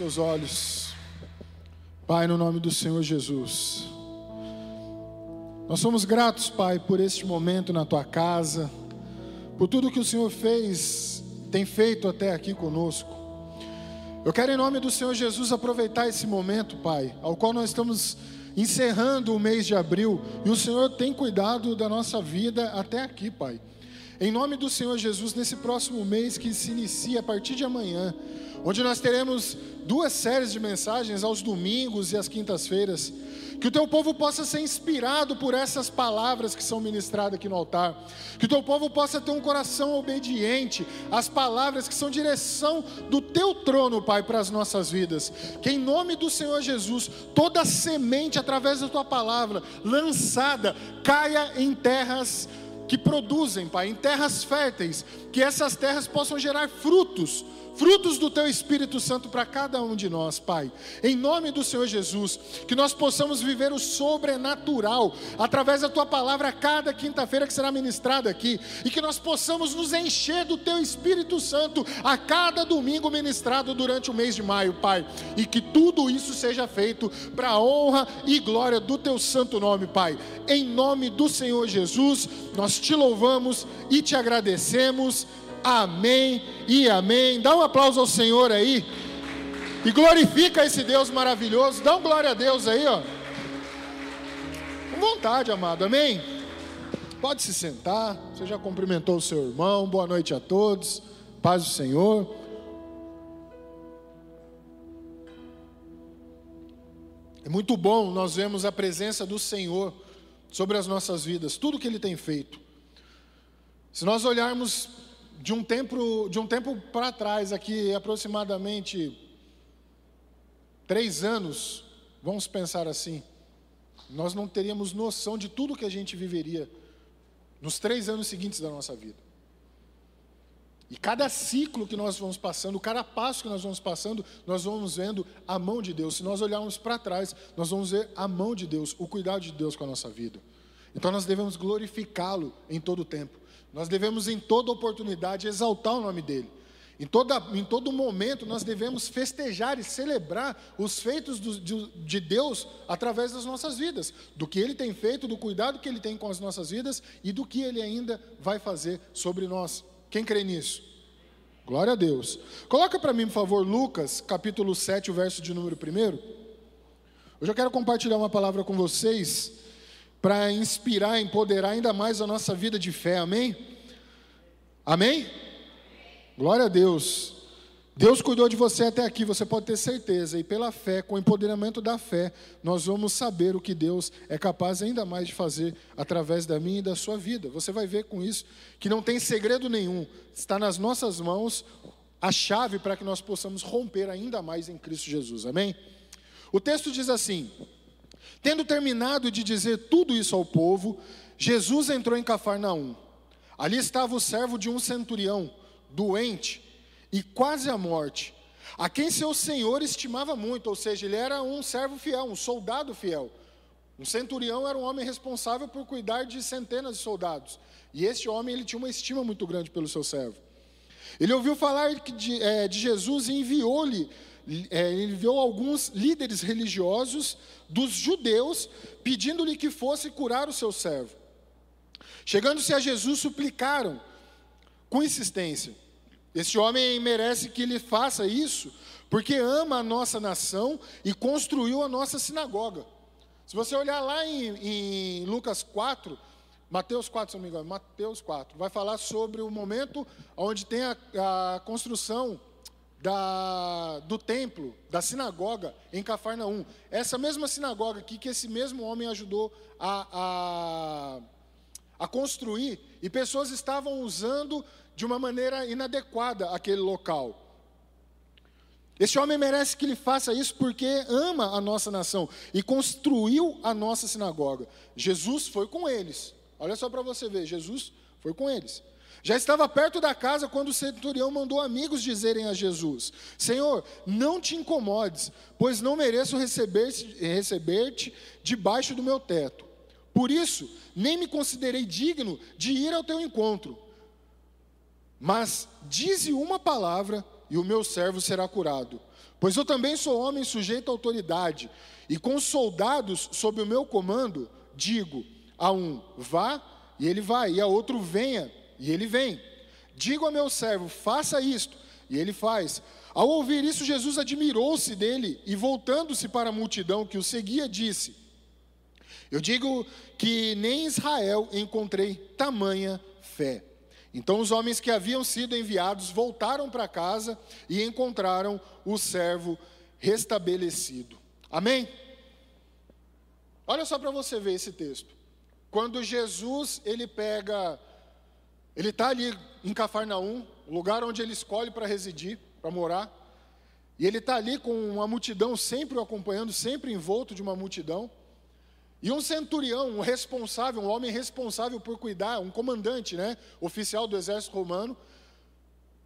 seus olhos. Pai, no nome do Senhor Jesus. Nós somos gratos, Pai, por este momento na tua casa, por tudo que o Senhor fez, tem feito até aqui conosco. Eu quero, em nome do Senhor Jesus, aproveitar esse momento, Pai, ao qual nós estamos encerrando o mês de abril, e o Senhor tem cuidado da nossa vida até aqui, Pai. Em nome do Senhor Jesus, nesse próximo mês que se inicia a partir de amanhã, onde nós teremos duas séries de mensagens aos domingos e às quintas-feiras. Que o teu povo possa ser inspirado por essas palavras que são ministradas aqui no altar. Que o teu povo possa ter um coração obediente às palavras que são direção do teu trono, Pai, para as nossas vidas. Que em nome do Senhor Jesus, toda semente através da tua palavra lançada caia em terras que produzem, Pai, em terras férteis, que essas terras possam gerar frutos frutos do Teu Espírito Santo para cada um de nós, Pai. Em nome do Senhor Jesus, que nós possamos viver o sobrenatural através da Tua palavra cada quinta-feira que será ministrada aqui, e que nós possamos nos encher do Teu Espírito Santo a cada domingo ministrado durante o mês de maio, Pai. E que tudo isso seja feito para a honra e glória do Teu santo nome, Pai. Em nome do Senhor Jesus, nós te louvamos e te agradecemos. Amém e amém. Dá um aplauso ao Senhor aí. E glorifica esse Deus maravilhoso. Dá um glória a Deus aí, ó. Com vontade, amado. Amém. Pode se sentar. Você já cumprimentou o seu irmão. Boa noite a todos. Paz do Senhor. É muito bom nós vemos a presença do Senhor sobre as nossas vidas, tudo que Ele tem feito. Se nós olharmos de um tempo, de um tempo para trás, aqui aproximadamente três anos, vamos pensar assim, nós não teríamos noção de tudo que a gente viveria nos três anos seguintes da nossa vida. E cada ciclo que nós vamos passando, cada passo que nós vamos passando, nós vamos vendo a mão de Deus. Se nós olharmos para trás, nós vamos ver a mão de Deus, o cuidado de Deus com a nossa vida. Então nós devemos glorificá-lo em todo o tempo. Nós devemos, em toda oportunidade, exaltar o nome dEle. Em, toda, em todo momento, nós devemos festejar e celebrar os feitos do, de, de Deus através das nossas vidas, do que Ele tem feito, do cuidado que Ele tem com as nossas vidas e do que Ele ainda vai fazer sobre nós. Quem crê nisso? Glória a Deus. Coloca para mim, por favor, Lucas, capítulo 7, o verso de número 1. Hoje eu quero compartilhar uma palavra com vocês para inspirar, empoderar ainda mais a nossa vida de fé, amém? Amém? Glória a Deus. Deus cuidou de você até aqui, você pode ter certeza, e pela fé, com o empoderamento da fé, nós vamos saber o que Deus é capaz ainda mais de fazer através da minha e da sua vida. Você vai ver com isso que não tem segredo nenhum, está nas nossas mãos a chave para que nós possamos romper ainda mais em Cristo Jesus, amém? O texto diz assim: Tendo terminado de dizer tudo isso ao povo, Jesus entrou em Cafarnaum. Ali estava o servo de um centurião, doente e quase à morte, a quem seu senhor estimava muito, ou seja, ele era um servo fiel, um soldado fiel. Um centurião era um homem responsável por cuidar de centenas de soldados. E este homem ele tinha uma estima muito grande pelo seu servo. Ele ouviu falar de, é, de Jesus e enviou-lhe ele enviou alguns líderes religiosos dos judeus, pedindo-lhe que fosse curar o seu servo. Chegando-se a Jesus, suplicaram com insistência: Este homem merece que ele faça isso, porque ama a nossa nação e construiu a nossa sinagoga. Se você olhar lá em, em Lucas 4, Mateus 4, se não me engano, Mateus 4, vai falar sobre o momento onde tem a, a construção da, do templo, da sinagoga em Cafarnaum. Essa mesma sinagoga aqui que esse mesmo homem ajudou a, a, a construir, e pessoas estavam usando de uma maneira inadequada aquele local. Esse homem merece que ele faça isso porque ama a nossa nação e construiu a nossa sinagoga. Jesus foi com eles. Olha só para você ver, Jesus foi com eles. Já estava perto da casa quando o centurião mandou amigos dizerem a Jesus: Senhor, não te incomodes, pois não mereço receber-te receber debaixo do meu teto. Por isso, nem me considerei digno de ir ao teu encontro. Mas dize uma palavra e o meu servo será curado. Pois eu também sou homem sujeito à autoridade, e com soldados sob o meu comando, digo a um: vá, e ele vai, e a outro: venha, e ele vem. Digo a meu servo: faça isto, e ele faz. Ao ouvir isso, Jesus admirou-se dele e, voltando-se para a multidão que o seguia, disse: Eu digo que nem em Israel encontrei tamanha fé. Então os homens que haviam sido enviados voltaram para casa e encontraram o servo restabelecido. Amém? Olha só para você ver esse texto. Quando Jesus ele pega, ele está ali em Cafarnaum, lugar onde ele escolhe para residir, para morar, e ele está ali com uma multidão sempre o acompanhando, sempre envolto de uma multidão. E um centurião, um responsável, um homem responsável por cuidar, um comandante, né, oficial do exército romano,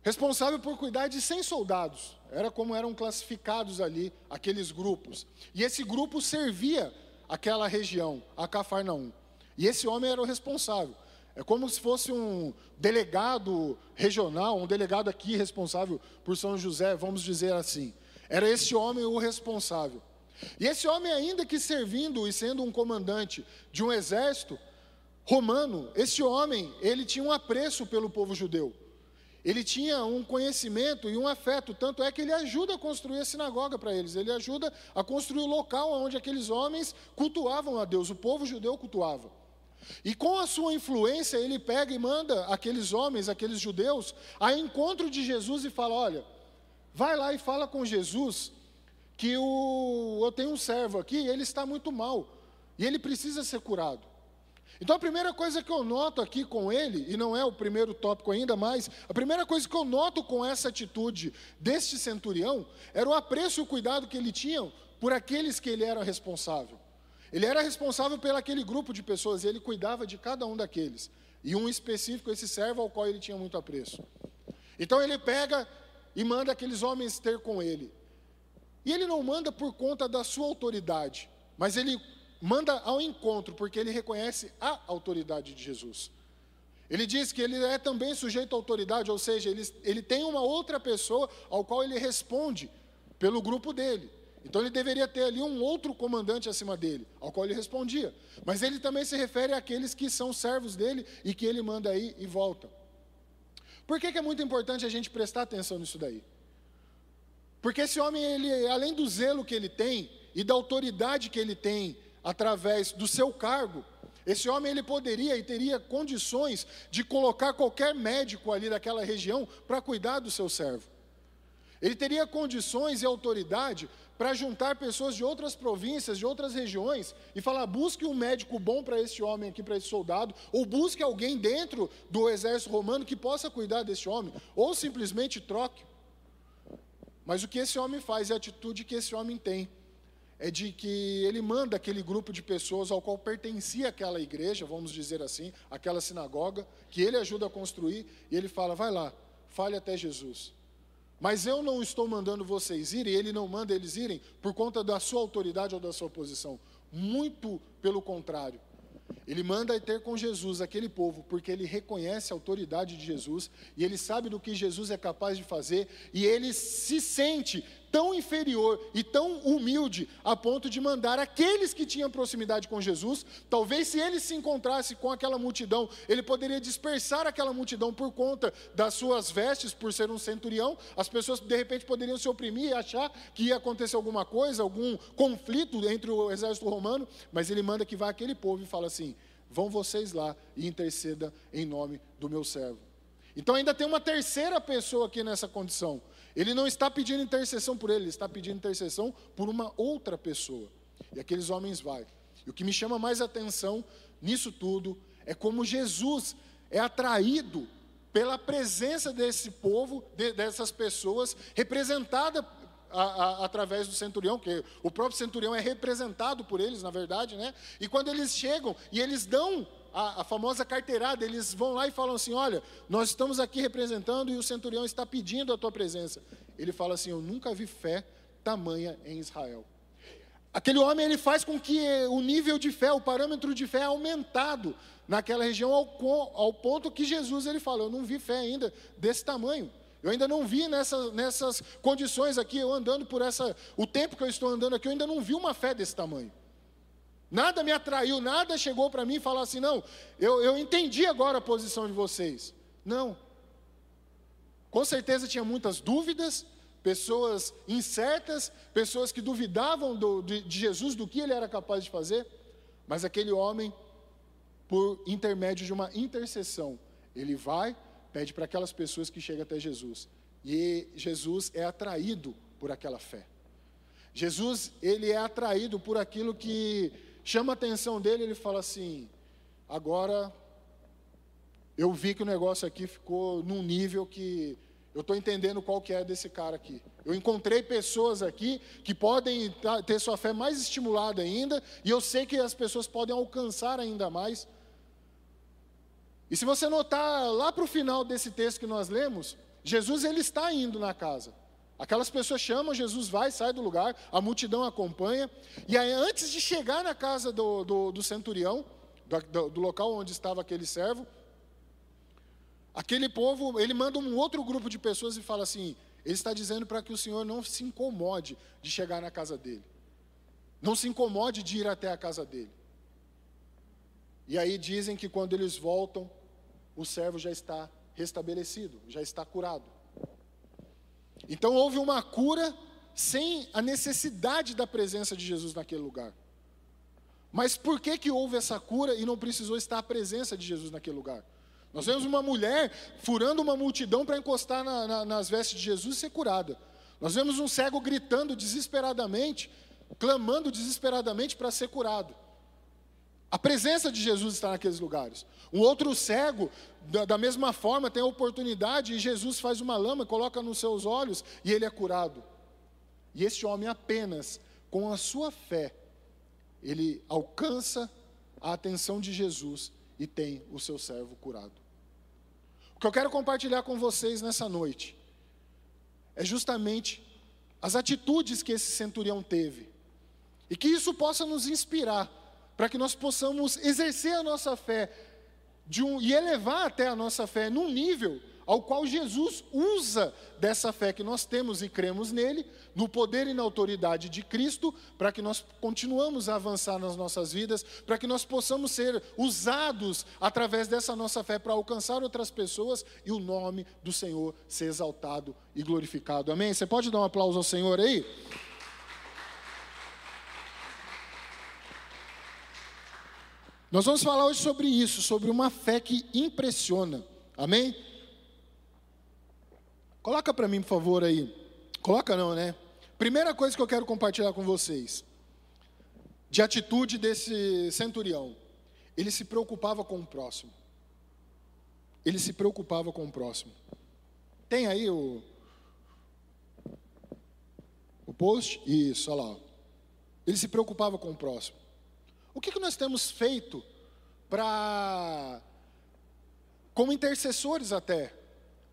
responsável por cuidar de 100 soldados. Era como eram classificados ali aqueles grupos. E esse grupo servia aquela região, a Cafarnaum. E esse homem era o responsável. É como se fosse um delegado regional, um delegado aqui responsável por São José, vamos dizer assim. Era esse homem o responsável. E esse homem, ainda que servindo e sendo um comandante de um exército romano, esse homem, ele tinha um apreço pelo povo judeu. Ele tinha um conhecimento e um afeto, tanto é que ele ajuda a construir a sinagoga para eles, ele ajuda a construir o local onde aqueles homens cultuavam a Deus, o povo judeu cultuava. E com a sua influência, ele pega e manda aqueles homens, aqueles judeus, a encontro de Jesus e fala: Olha, vai lá e fala com Jesus que o, eu tenho um servo aqui, ele está muito mal, e ele precisa ser curado. Então a primeira coisa que eu noto aqui com ele, e não é o primeiro tópico ainda, mas a primeira coisa que eu noto com essa atitude deste centurião era o apreço e o cuidado que ele tinha por aqueles que ele era responsável. Ele era responsável pelo aquele grupo de pessoas e ele cuidava de cada um daqueles. E um específico, esse servo ao qual ele tinha muito apreço. Então ele pega e manda aqueles homens ter com ele. E ele não manda por conta da sua autoridade, mas ele manda ao encontro, porque ele reconhece a autoridade de Jesus. Ele diz que ele é também sujeito à autoridade, ou seja, ele, ele tem uma outra pessoa ao qual ele responde pelo grupo dele. Então ele deveria ter ali um outro comandante acima dele, ao qual ele respondia. Mas ele também se refere àqueles que são servos dele e que ele manda aí e volta. Por que, que é muito importante a gente prestar atenção nisso daí? Porque esse homem, ele, além do zelo que ele tem e da autoridade que ele tem através do seu cargo, esse homem ele poderia e teria condições de colocar qualquer médico ali daquela região para cuidar do seu servo. Ele teria condições e autoridade para juntar pessoas de outras províncias, de outras regiões, e falar: busque um médico bom para esse homem aqui, para esse soldado, ou busque alguém dentro do exército romano que possa cuidar desse homem, ou simplesmente troque. Mas o que esse homem faz, a atitude que esse homem tem, é de que ele manda aquele grupo de pessoas ao qual pertencia aquela igreja, vamos dizer assim, aquela sinagoga, que ele ajuda a construir, e ele fala: vai lá, fale até Jesus. Mas eu não estou mandando vocês irem, ele não manda eles irem por conta da sua autoridade ou da sua posição. Muito pelo contrário. Ele manda ter com Jesus aquele povo, porque ele reconhece a autoridade de Jesus e ele sabe do que Jesus é capaz de fazer e ele se sente tão inferior e tão humilde a ponto de mandar aqueles que tinham proximidade com Jesus, talvez se ele se encontrasse com aquela multidão, ele poderia dispersar aquela multidão por conta das suas vestes, por ser um centurião, as pessoas de repente poderiam se oprimir e achar que ia acontecer alguma coisa, algum conflito entre o exército romano, mas ele manda que vá aquele povo e fala assim: vão vocês lá e interceda em nome do meu servo. Então ainda tem uma terceira pessoa aqui nessa condição. Ele não está pedindo intercessão por ele, ele está pedindo intercessão por uma outra pessoa. E aqueles homens vai. E o que me chama mais atenção nisso tudo é como Jesus é atraído pela presença desse povo, de, dessas pessoas, representada a, a, através do centurião, que o próprio centurião é representado por eles, na verdade, né? E quando eles chegam e eles dão a, a, famosa carteirada, eles vão lá e falam assim: Olha, nós estamos aqui representando e o centurião está pedindo a tua presença. Ele fala assim: Eu nunca vi fé tamanha em Israel. Aquele homem ele faz com que o nível de fé, o parâmetro de fé é aumentado naquela região ao, ao ponto que Jesus ele fala: Eu não vi fé ainda desse tamanho. Eu ainda não vi nessa, nessas condições aqui, eu andando por essa. O tempo que eu estou andando aqui, eu ainda não vi uma fé desse tamanho. Nada me atraiu, nada chegou para mim e falou assim: não, eu, eu entendi agora a posição de vocês. Não. Com certeza tinha muitas dúvidas, pessoas incertas, pessoas que duvidavam do, de, de Jesus, do que ele era capaz de fazer, mas aquele homem, por intermédio de uma intercessão, ele vai, pede para aquelas pessoas que chegam até Jesus, e Jesus é atraído por aquela fé. Jesus, ele é atraído por aquilo que chama a atenção dele, ele fala assim: agora eu vi que o negócio aqui ficou num nível que eu estou entendendo qual que é desse cara aqui. Eu encontrei pessoas aqui que podem ter sua fé mais estimulada ainda, e eu sei que as pessoas podem alcançar ainda mais. E se você notar lá para o final desse texto que nós lemos, Jesus ele está indo na casa. Aquelas pessoas chamam, Jesus vai, sai do lugar, a multidão acompanha, e aí antes de chegar na casa do, do, do centurião, do, do local onde estava aquele servo, Aquele povo, ele manda um outro grupo de pessoas e fala assim: ele está dizendo para que o Senhor não se incomode de chegar na casa dele, não se incomode de ir até a casa dele. E aí dizem que quando eles voltam, o servo já está restabelecido, já está curado. Então houve uma cura sem a necessidade da presença de Jesus naquele lugar. Mas por que, que houve essa cura e não precisou estar a presença de Jesus naquele lugar? Nós vemos uma mulher furando uma multidão para encostar na, na, nas vestes de Jesus e ser curada. Nós vemos um cego gritando desesperadamente, clamando desesperadamente para ser curado. A presença de Jesus está naqueles lugares. Um outro cego, da, da, mesma forma, tem a oportunidade e Jesus faz uma lama, coloca nos seus olhos e ele é curado. E este homem apenas, com a sua fé, ele alcança a atenção de Jesus e tem o seu servo curado. O que eu quero compartilhar com vocês nessa noite é justamente as atitudes que esse centurião teve. E que isso possa nos inspirar para que nós possamos exercer a nossa fé um, e elevar até a nossa fé num nível ao qual Jesus usa dessa fé que nós temos e cremos nele, no poder e na autoridade de Cristo, para que nós continuamos a avançar nas nossas vidas, para que nós possamos ser usados através dessa nossa fé para alcançar outras pessoas e o nome do Senhor ser exaltado e glorificado. Amém? Você pode dar um aplauso ao Senhor aí? Nós vamos falar hoje sobre isso, sobre uma fé que impressiona. Amém? Coloca para mim, por favor, aí. Coloca não, né? Primeira coisa que eu quero compartilhar com vocês, de atitude desse centurião. Ele se preocupava com o próximo. Ele se preocupava com o próximo. Tem aí o, o post? Isso, olha lá. Ele se preocupava com o próximo. O que, que nós temos feito para, como intercessores até,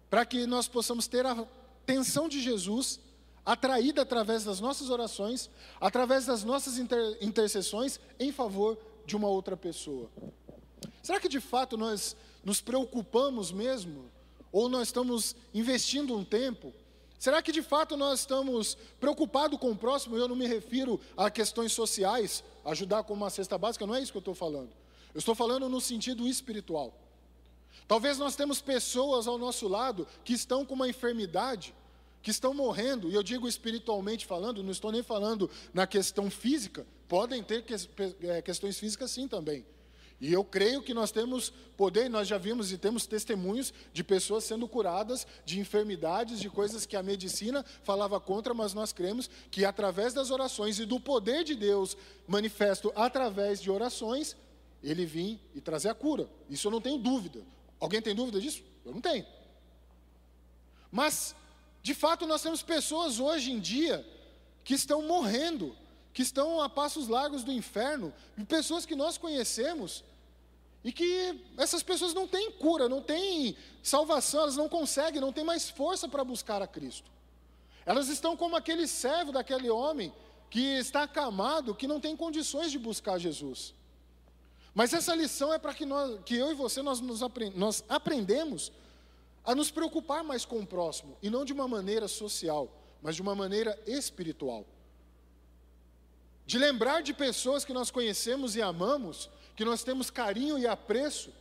para que nós possamos ter a atenção de Jesus atraída através das nossas orações, através das nossas inter intercessões em favor de uma outra pessoa. Será que de fato nós nos preocupamos mesmo? Ou nós estamos investindo um tempo? Será que de fato nós estamos preocupados com o próximo? Eu não me refiro a questões sociais, ajudar com uma cesta básica, não é isso que eu estou falando. Eu estou falando no sentido espiritual. Talvez nós temos pessoas ao nosso lado que estão com uma enfermidade, que estão morrendo, e eu digo espiritualmente falando, não estou nem falando na questão física, podem ter é, questões físicas sim também. E eu creio que nós temos poder, nós já vimos e temos testemunhos de pessoas sendo curadas de enfermidades, de coisas que a medicina falava contra, mas nós cremos que através das orações e do poder de Deus manifesto através de orações, ele vir e trazer a cura. Isso eu não tenho dúvida. Alguém tem dúvida disso? Eu não tenho. Mas, de fato, nós temos pessoas hoje em dia que estão morrendo, que estão a passos largos do inferno, e pessoas que nós conhecemos, e que essas pessoas não têm cura, não têm salvação, elas não conseguem, não têm mais força para buscar a Cristo. Elas estão como aquele servo daquele homem que está acamado, que não tem condições de buscar Jesus. Mas essa lição é para que, nós, que eu e você nós, nos aprend, nós aprendemos a nos preocupar mais com o próximo, e não de uma maneira social, mas de uma maneira espiritual. De lembrar de pessoas que nós conhecemos e amamos, que nós temos carinho e apreço,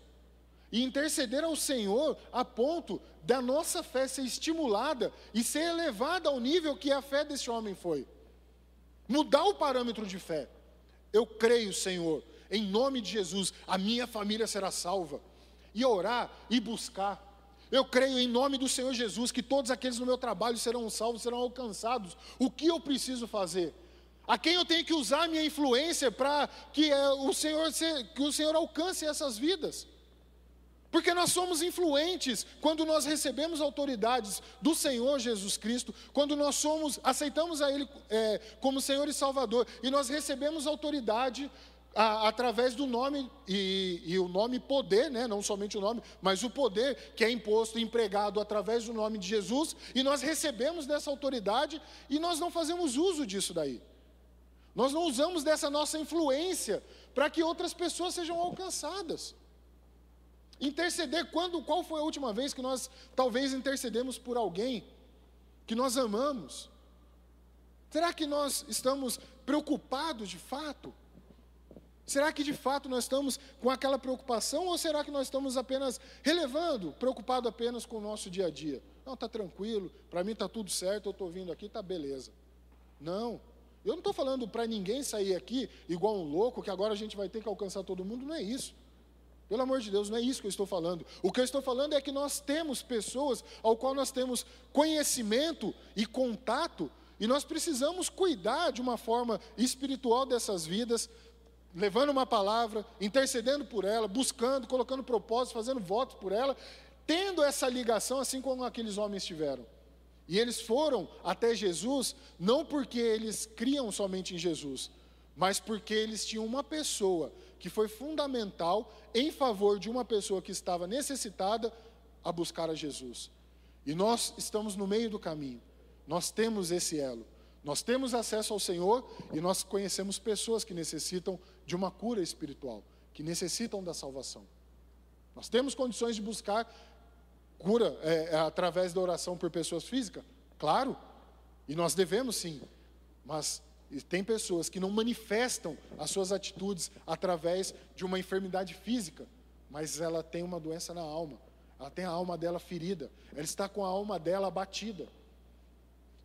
e interceder ao Senhor a ponto da nossa fé ser estimulada e ser elevada ao nível que a fé desse homem foi. Mudar o parâmetro de fé. Eu creio, Senhor, em nome de Jesus, a minha família será salva. E orar e buscar. Eu creio em nome do Senhor Jesus que todos aqueles no meu trabalho serão salvos, serão alcançados. O que eu preciso fazer? A quem eu tenho que usar a minha influência para que, é, o Senhor, que o Senhor alcance essas vidas? Porque nós somos influentes quando nós recebemos autoridades do Senhor Jesus Cristo, quando nós somos, aceitamos a Ele é, como Senhor e Salvador, e nós recebemos autoridade a, através do nome, e, e, o nome poder, né? não somente o nome, mas o poder que é imposto empregado através do nome de Jesus, e nós recebemos dessa autoridade e nós não fazemos uso disso daí. Nós não usamos dessa nossa influência para que outras pessoas sejam alcançadas. Interceder quando, qual foi a última vez que nós talvez intercedemos por alguém que nós amamos? Será que nós estamos preocupados de fato? Será que de fato nós estamos com aquela preocupação ou será que nós estamos apenas relevando, preocupado apenas com o nosso dia a dia? Não, está tranquilo, para mim está tudo certo, eu estou vindo aqui, está beleza. Não, eu não estou falando para ninguém sair aqui igual um louco, que agora a gente vai ter que alcançar todo mundo, não é isso. Pelo amor de Deus, não é isso que eu estou falando. O que eu estou falando é que nós temos pessoas ao qual nós temos conhecimento e contato, e nós precisamos cuidar de uma forma espiritual dessas vidas, levando uma palavra, intercedendo por ela, buscando, colocando propósitos, fazendo votos por ela, tendo essa ligação assim como aqueles homens tiveram. E eles foram até Jesus não porque eles criam somente em Jesus, mas porque eles tinham uma pessoa que foi fundamental em favor de uma pessoa que estava necessitada a buscar a Jesus. E nós estamos no meio do caminho, nós temos esse elo, nós temos acesso ao Senhor e nós conhecemos pessoas que necessitam de uma cura espiritual, que necessitam da salvação. Nós temos condições de buscar cura é, é, através da oração por pessoas físicas? Claro, e nós devemos sim, mas tem pessoas que não manifestam as suas atitudes através de uma enfermidade física, mas ela tem uma doença na alma. Ela tem a alma dela ferida. Ela está com a alma dela abatida.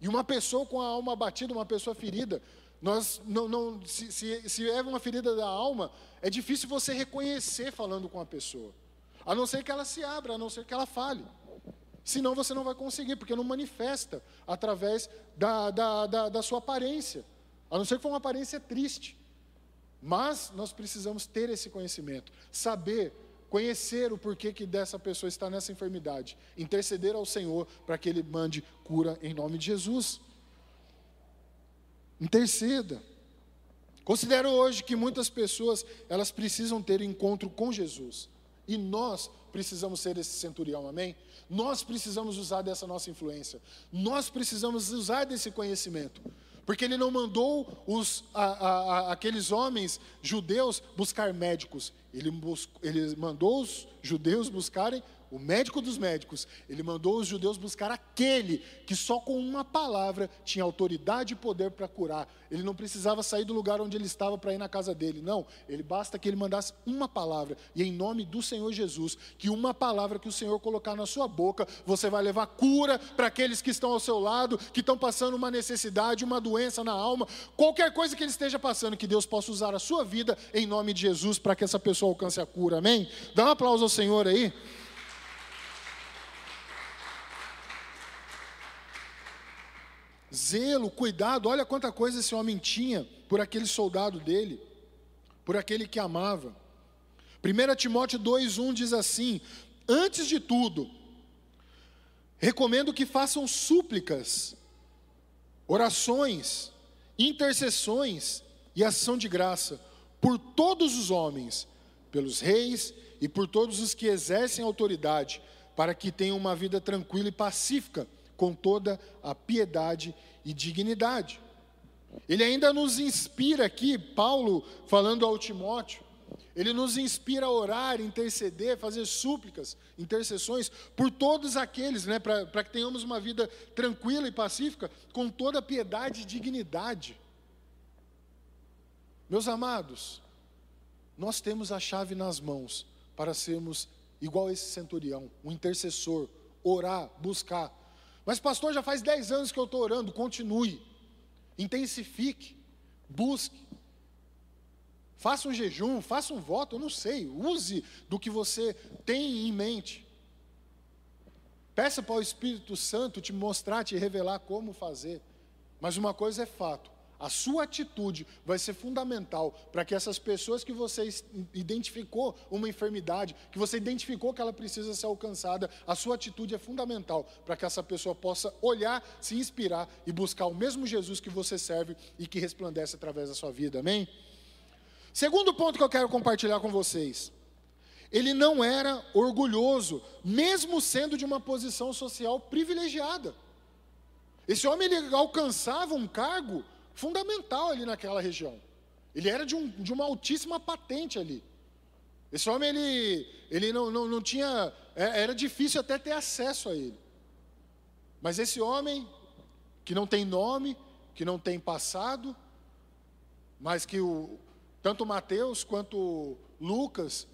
E uma pessoa com a alma abatida, uma pessoa ferida, nós não, não se, se, se é uma ferida da alma, é difícil você reconhecer falando com a pessoa. A não ser que ela se abra, a não ser que ela fale. Senão você não vai conseguir, porque não manifesta através da, da, da, da sua aparência. A não ser que for uma aparência triste. Mas nós precisamos ter esse conhecimento, saber, conhecer o porquê que dessa pessoa está nessa enfermidade, interceder ao Senhor para que Ele mande cura em nome de Jesus. Interceda. Considero hoje que muitas pessoas elas precisam ter encontro com Jesus e nós precisamos ser esse centurião, amém? Nós precisamos usar dessa nossa influência, nós precisamos usar desse conhecimento. Porque ele não mandou os, a, a, aqueles homens judeus buscar médicos, ele, bus, ele mandou os judeus buscarem o médico dos médicos, ele mandou os judeus buscar aquele que só com uma palavra tinha autoridade e poder para curar. Ele não precisava sair do lugar onde ele estava para ir na casa dele, não. Ele basta que ele mandasse uma palavra, e em nome do Senhor Jesus, que uma palavra que o Senhor colocar na sua boca, você vai levar cura para aqueles que estão ao seu lado, que estão passando uma necessidade, uma doença na alma, qualquer coisa que ele esteja passando, que Deus possa usar a sua vida em nome de Jesus para que essa pessoa alcance a cura, amém? Dá um aplauso ao Senhor aí. Zelo, cuidado. Olha quanta coisa esse homem tinha por aquele soldado dele, por aquele que amava. 1 Timóteo 2,1 diz assim: Antes de tudo, recomendo que façam súplicas, orações, intercessões e ação de graça por todos os homens, pelos reis e por todos os que exercem autoridade, para que tenham uma vida tranquila e pacífica com toda a piedade e dignidade. Ele ainda nos inspira aqui, Paulo falando ao Timóteo, ele nos inspira a orar, interceder, fazer súplicas, intercessões por todos aqueles, né, para que tenhamos uma vida tranquila e pacífica, com toda piedade e dignidade. Meus amados, nós temos a chave nas mãos para sermos igual esse centurião, um intercessor, orar, buscar. Mas, pastor, já faz 10 anos que eu estou orando, continue, intensifique, busque. Faça um jejum, faça um voto, eu não sei, use do que você tem em mente. Peça para o Espírito Santo te mostrar, te revelar como fazer. Mas uma coisa é fato: a sua atitude vai ser fundamental para que essas pessoas que você identificou uma enfermidade, que você identificou que ela precisa ser alcançada, a sua atitude é fundamental para que essa pessoa possa olhar, se inspirar e buscar o mesmo Jesus que você serve e que resplandece através da sua vida. Amém? Segundo ponto que eu quero compartilhar com vocês. Ele não era orgulhoso, mesmo sendo de uma posição social privilegiada. Esse homem ele alcançava um cargo fundamental ali naquela região. Ele era de, um, de uma altíssima patente ali. Esse homem, ele, ele não, não, não tinha. É, era difícil até ter acesso a ele. Mas esse homem, que não tem nome, que não tem passado, mas que o, tanto Mateus quanto Lucas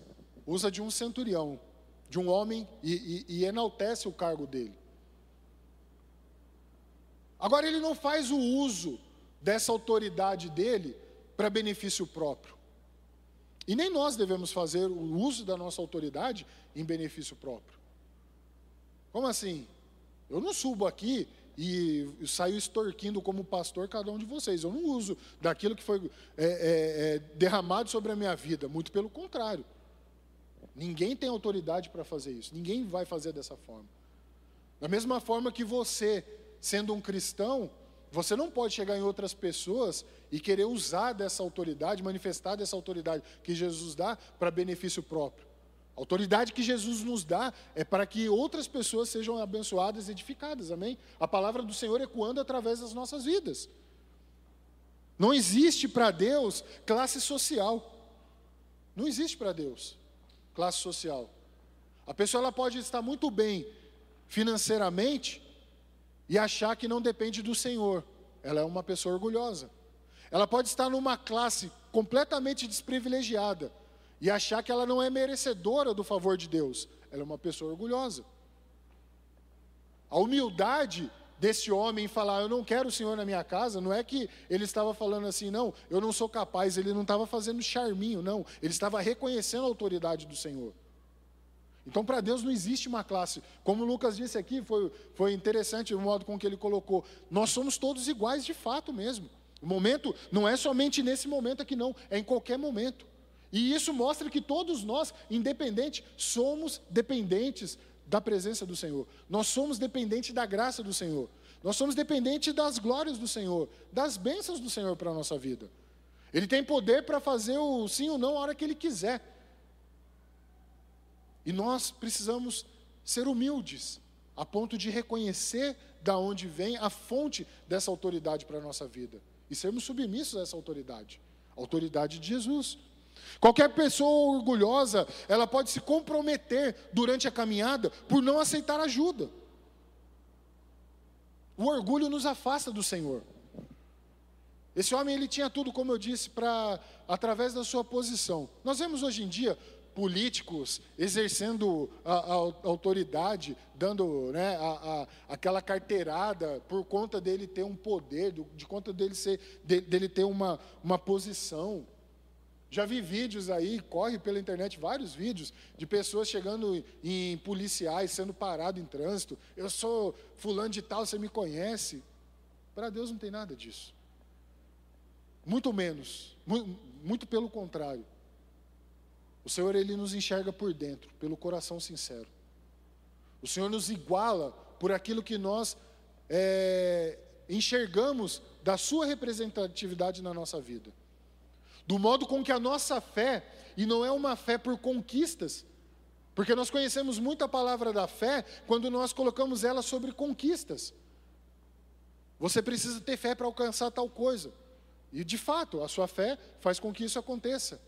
usa de um centurião, de um homem, e, e, e enaltece o cargo dele. Agora, ele não faz o uso dessa autoridade dele para benefício próprio. E nem nós devemos fazer o uso da nossa autoridade em benefício próprio. Como assim? Eu não subo aqui e saio extorquindo como pastor cada um de vocês. Eu não uso daquilo que foi é, é, é, derramado sobre a minha vida. Muito pelo contrário. Ninguém tem autoridade para fazer isso. Ninguém vai fazer dessa forma. Da mesma forma que você, sendo um cristão, você não pode chegar em outras pessoas e querer usar dessa autoridade, manifestar dessa autoridade que Jesus dá para benefício próprio. A autoridade que Jesus nos dá é para que outras pessoas sejam abençoadas e edificadas, amém? A palavra do Senhor ecoando através das nossas vidas. Não existe para Deus classe social. Não existe para Deus classe social. A pessoa ela pode estar muito bem financeiramente, e achar que não depende do Senhor. Ela é uma pessoa orgulhosa. Ela pode estar numa classe completamente desprivilegiada e achar que ela não é merecedora do favor de Deus. Ela é uma pessoa orgulhosa. A humildade desse homem em falar, eu não quero o Senhor na minha casa, não é que ele estava falando assim, não, eu não sou capaz, ele não estava fazendo charminho, não, ele estava reconhecendo a autoridade do Senhor. Então, para Deus não existe uma classe. Como Lucas disse aqui, foi, foi interessante o modo com que ele colocou. Nós somos todos iguais de fato mesmo. O momento não é somente nesse momento aqui, não, é em qualquer momento. E isso mostra que todos nós, independente, somos dependentes da presença do Senhor. Nós somos dependentes da graça do Senhor. Nós somos dependentes das glórias do Senhor, das bênçãos do Senhor para a nossa vida. Ele tem poder para fazer o sim ou não a hora que ele quiser. E nós precisamos ser humildes, a ponto de reconhecer da onde vem a fonte dessa autoridade para a nossa vida e sermos submissos a essa autoridade, a autoridade de Jesus. Qualquer pessoa orgulhosa, ela pode se comprometer durante a caminhada por não aceitar ajuda. O orgulho nos afasta do Senhor. Esse homem ele tinha tudo, como eu disse, para através da sua posição. Nós vemos hoje em dia políticos exercendo a, a, autoridade, dando né, a, aquela carteirada por conta dele ter um poder, de conta dele, ser, de, dele ter uma, uma posição. Já vi vídeos aí, corre pela internet vários vídeos de pessoas chegando em policiais, sendo parado em trânsito. Eu sou fulano de tal, você me conhece. Para Deus não tem nada disso. Muito menos, muito pelo contrário. O Senhor ele nos enxerga por dentro, pelo coração sincero. O Senhor nos iguala por aquilo que nós é, enxergamos da sua representatividade na nossa vida. Do modo com que a nossa fé, e não é uma fé por conquistas, porque nós conhecemos muito a palavra da fé quando nós colocamos ela sobre conquistas. Você precisa ter fé para alcançar tal coisa. E de fato, a sua fé faz com que isso aconteça.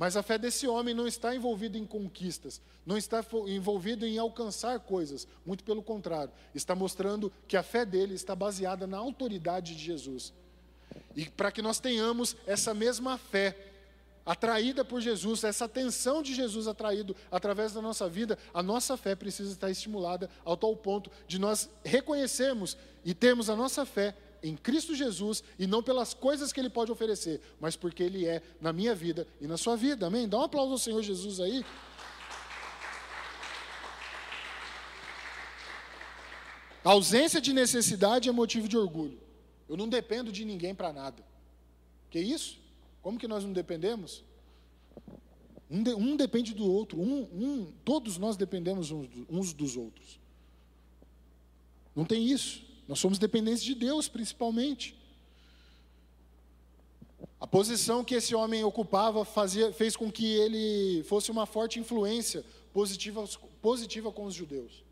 Mas a fé desse homem não está envolvida em conquistas, não está envolvida em alcançar coisas, muito pelo contrário, está mostrando que a fé dele está baseada na autoridade de Jesus. E para que nós tenhamos essa mesma fé, atraída por Jesus, essa atenção de Jesus atraído através da nossa vida, a nossa fé precisa estar estimulada ao tal ponto de nós reconhecermos e termos a nossa fé em Cristo Jesus e não pelas coisas que Ele pode oferecer, mas porque Ele é na minha vida e na sua vida. Amém? Dá um aplauso ao Senhor Jesus aí. A ausência de necessidade é motivo de orgulho. Eu não dependo de ninguém para nada. Que isso? Como que nós não dependemos? Um, de, um depende do outro. Um, um, todos nós dependemos uns, uns dos outros. Não tem isso. Nós somos dependentes de Deus, principalmente. A posição que esse homem ocupava fazia, fez com que ele fosse uma forte influência positiva, positiva com os judeus.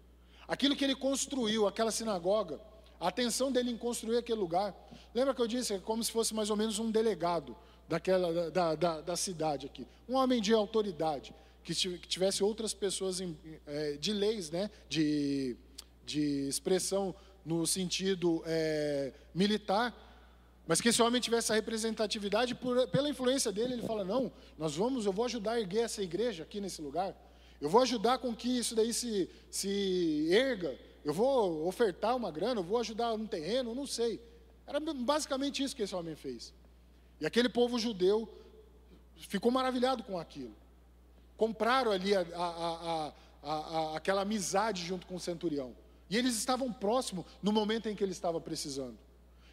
Aquilo que ele construiu, aquela sinagoga, a atenção dele em construir aquele lugar. Lembra que eu disse? É como se fosse mais ou menos um delegado daquela, da, da, da cidade aqui. Um homem de autoridade, que tivesse outras pessoas é, de leis, né, de, de expressão no sentido é, militar, mas que esse homem tivesse a representatividade por, pela influência dele, ele fala: não, nós vamos, eu vou ajudar a erguer essa igreja aqui nesse lugar, eu vou ajudar com que isso daí se, se erga, eu vou ofertar uma grana, eu vou ajudar no terreno, não sei. Era basicamente isso que esse homem fez. E aquele povo judeu ficou maravilhado com aquilo. Compraram ali a, a, a, aquela amizade junto com o centurião. E eles estavam próximos no momento em que ele estava precisando.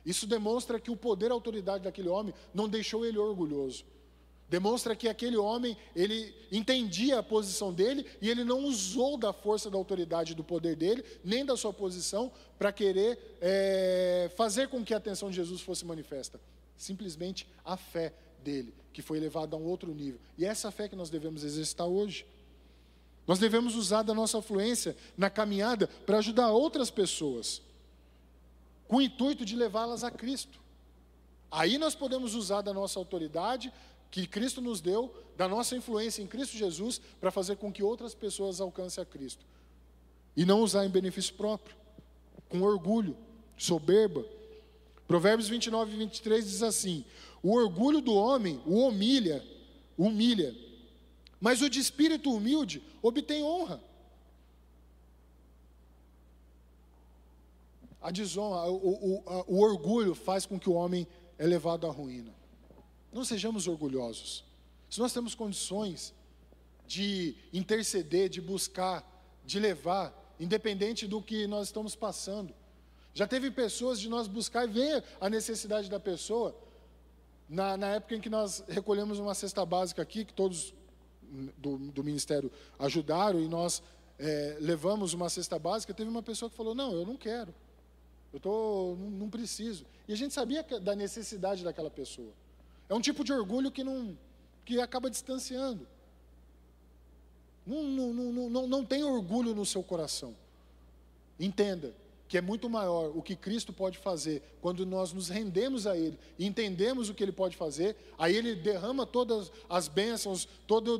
Isso demonstra que o poder e a autoridade daquele homem não deixou ele orgulhoso. Demonstra que aquele homem, ele entendia a posição dele e ele não usou da força da autoridade do poder dele, nem da sua posição, para querer é, fazer com que a atenção de Jesus fosse manifesta. Simplesmente a fé dele, que foi elevada a um outro nível. E é essa fé que nós devemos exercitar hoje. Nós devemos usar da nossa fluência na caminhada para ajudar outras pessoas, com o intuito de levá-las a Cristo. Aí nós podemos usar da nossa autoridade que Cristo nos deu, da nossa influência em Cristo Jesus, para fazer com que outras pessoas alcancem a Cristo. E não usar em benefício próprio, com orgulho, soberba. Provérbios 29 e 23 diz assim: O orgulho do homem o humilha, humilha, mas o de espírito humilde obtém honra. A desonra, o, o, o orgulho faz com que o homem é levado à ruína. Não sejamos orgulhosos. Se nós temos condições de interceder, de buscar, de levar, independente do que nós estamos passando. Já teve pessoas de nós buscar e ver a necessidade da pessoa. Na, na época em que nós recolhemos uma cesta básica aqui, que todos do, do ministério ajudaram e nós é, levamos uma cesta básica, teve uma pessoa que falou: Não, eu não quero, eu tô, não, não preciso. E a gente sabia da necessidade daquela pessoa. É um tipo de orgulho que, não, que acaba distanciando. Não, não, não, não, não tem orgulho no seu coração. Entenda, que é muito maior o que Cristo pode fazer quando nós nos rendemos a Ele e entendemos o que Ele pode fazer, aí Ele derrama todas as bênçãos, toda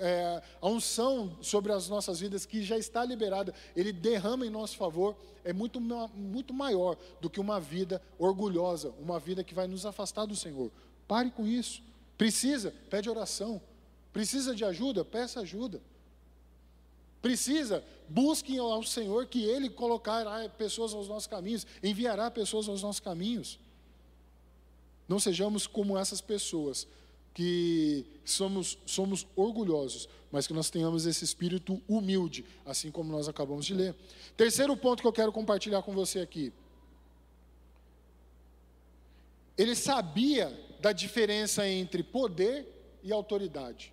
é, a unção sobre as nossas vidas que já está liberada, Ele derrama em nosso favor, é muito, muito maior do que uma vida orgulhosa, uma vida que vai nos afastar do Senhor. Pare com isso. Precisa, pede oração. Precisa de ajuda, peça ajuda. Precisa, busquem ao Senhor que Ele colocará pessoas aos nossos caminhos, enviará pessoas aos nossos caminhos. Não sejamos como essas pessoas que somos, somos orgulhosos, mas que nós tenhamos esse espírito humilde, assim como nós acabamos de ler. Terceiro ponto que eu quero compartilhar com você aqui. Ele sabia da diferença entre poder e autoridade.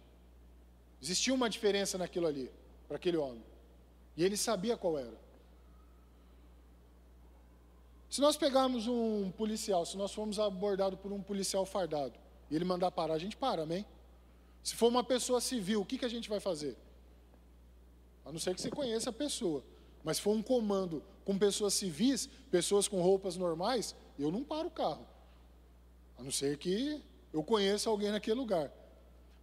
Existia uma diferença naquilo ali para aquele homem. E ele sabia qual era. Se nós pegarmos um policial, se nós formos abordados por um policial fardado, e ele mandar parar, a gente para, amém? Se for uma pessoa civil, o que, que a gente vai fazer? A não ser que você conheça a pessoa. Mas se for um comando com pessoas civis, pessoas com roupas normais, eu não paro o carro. A não ser que eu conheça alguém naquele lugar.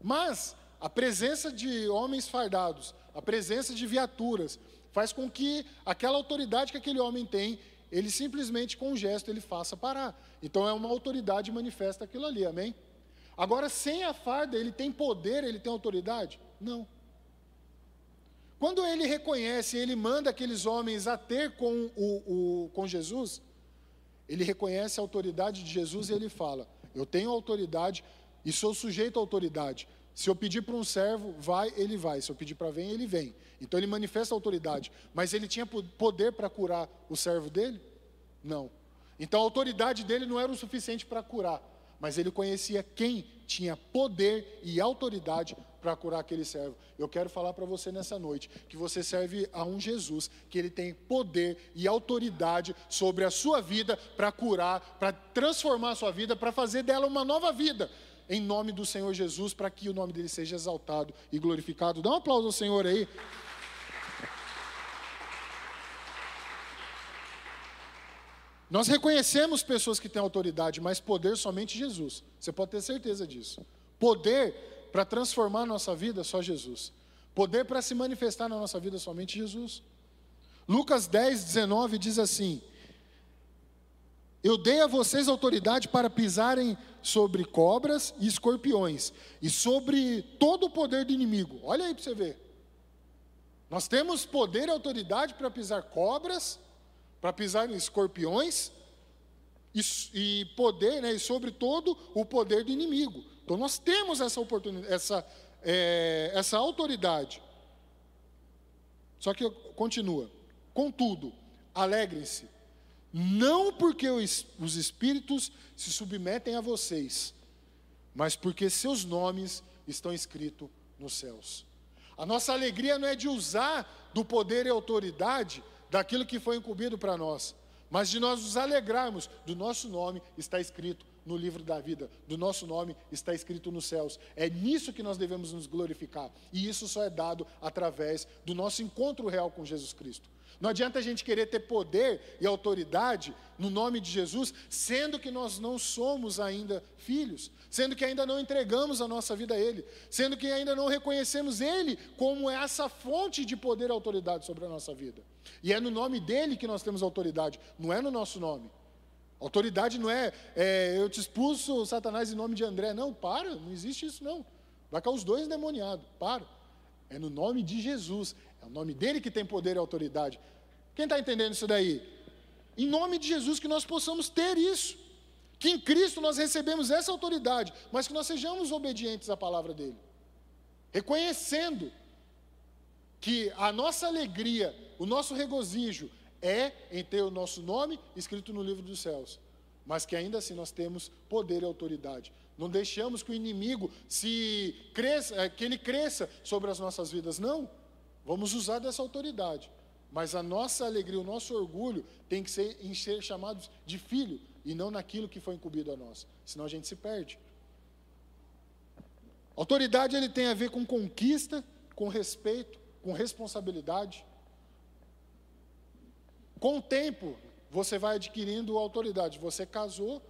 Mas a presença de homens fardados, a presença de viaturas, faz com que aquela autoridade que aquele homem tem, ele simplesmente com um gesto ele faça parar. Então é uma autoridade manifesta aquilo ali, amém? Agora, sem a farda, ele tem poder, ele tem autoridade? Não. Quando ele reconhece, ele manda aqueles homens a ter com, o, o, com Jesus, ele reconhece a autoridade de Jesus e ele fala: Eu tenho autoridade e sou sujeito à autoridade. Se eu pedir para um servo, vai, ele vai. Se eu pedir para vem, ele vem. Então ele manifesta autoridade. Mas ele tinha poder para curar o servo dele? Não. Então a autoridade dele não era o suficiente para curar mas ele conhecia quem tinha poder e autoridade para curar aquele servo. Eu quero falar para você nessa noite que você serve a um Jesus que ele tem poder e autoridade sobre a sua vida para curar, para transformar a sua vida, para fazer dela uma nova vida. Em nome do Senhor Jesus, para que o nome dele seja exaltado e glorificado. Dá um aplauso ao Senhor aí. Nós reconhecemos pessoas que têm autoridade, mas poder somente Jesus. Você pode ter certeza disso. Poder para transformar a nossa vida, só Jesus. Poder para se manifestar na nossa vida, somente Jesus. Lucas 10, 19 diz assim: Eu dei a vocês autoridade para pisarem sobre cobras e escorpiões, e sobre todo o poder do inimigo. Olha aí para você ver. Nós temos poder e autoridade para pisar cobras, para pisar em escorpiões e, e poder, né, e sobre todo o poder do inimigo. Então nós temos essa oportunidade, essa, é, essa autoridade. Só que continua. Contudo, alegrem-se, não porque os, os espíritos se submetem a vocês, mas porque seus nomes estão escritos nos céus. A nossa alegria não é de usar do poder e autoridade daquilo que foi incumbido para nós, mas de nós nos alegrarmos do nosso nome está escrito no livro da vida, do nosso nome está escrito nos céus. É nisso que nós devemos nos glorificar, e isso só é dado através do nosso encontro real com Jesus Cristo. Não adianta a gente querer ter poder e autoridade no nome de Jesus, sendo que nós não somos ainda filhos, sendo que ainda não entregamos a nossa vida a Ele, sendo que ainda não reconhecemos Ele como essa fonte de poder e autoridade sobre a nossa vida. E é no nome dele que nós temos autoridade, não é no nosso nome. Autoridade não é, é eu te expulso Satanás em nome de André. Não, para, não existe isso não. Vai cá os dois endemoniados, para. É no nome de Jesus, é o nome dele que tem poder e autoridade. Quem está entendendo isso daí? Em nome de Jesus que nós possamos ter isso. Que em Cristo nós recebemos essa autoridade, mas que nós sejamos obedientes à palavra dele. Reconhecendo que a nossa alegria, o nosso regozijo é em ter o nosso nome escrito no livro dos céus, mas que ainda assim nós temos poder e autoridade. Não deixamos que o inimigo se cresça, eh, que ele cresça sobre as nossas vidas, não. Vamos usar dessa autoridade. Mas a nossa alegria, o nosso orgulho tem que ser em ser chamados de filho e não naquilo que foi incumbido a nós. Senão a gente se perde. Autoridade ele tem a ver com conquista, com respeito, com responsabilidade. Com o tempo, você vai adquirindo autoridade. Você casou,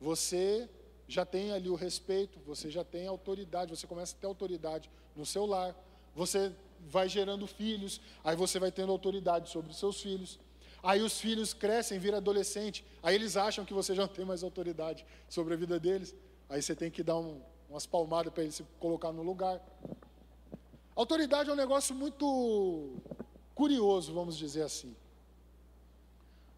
você já tem ali o respeito, você já tem autoridade, você começa a ter autoridade no seu lar. Você vai gerando filhos, aí você vai tendo autoridade sobre os seus filhos. Aí os filhos crescem, viram adolescente, aí eles acham que você já não tem mais autoridade sobre a vida deles. Aí você tem que dar um, umas palmadas para ele se colocar no lugar. Autoridade é um negócio muito curioso, vamos dizer assim.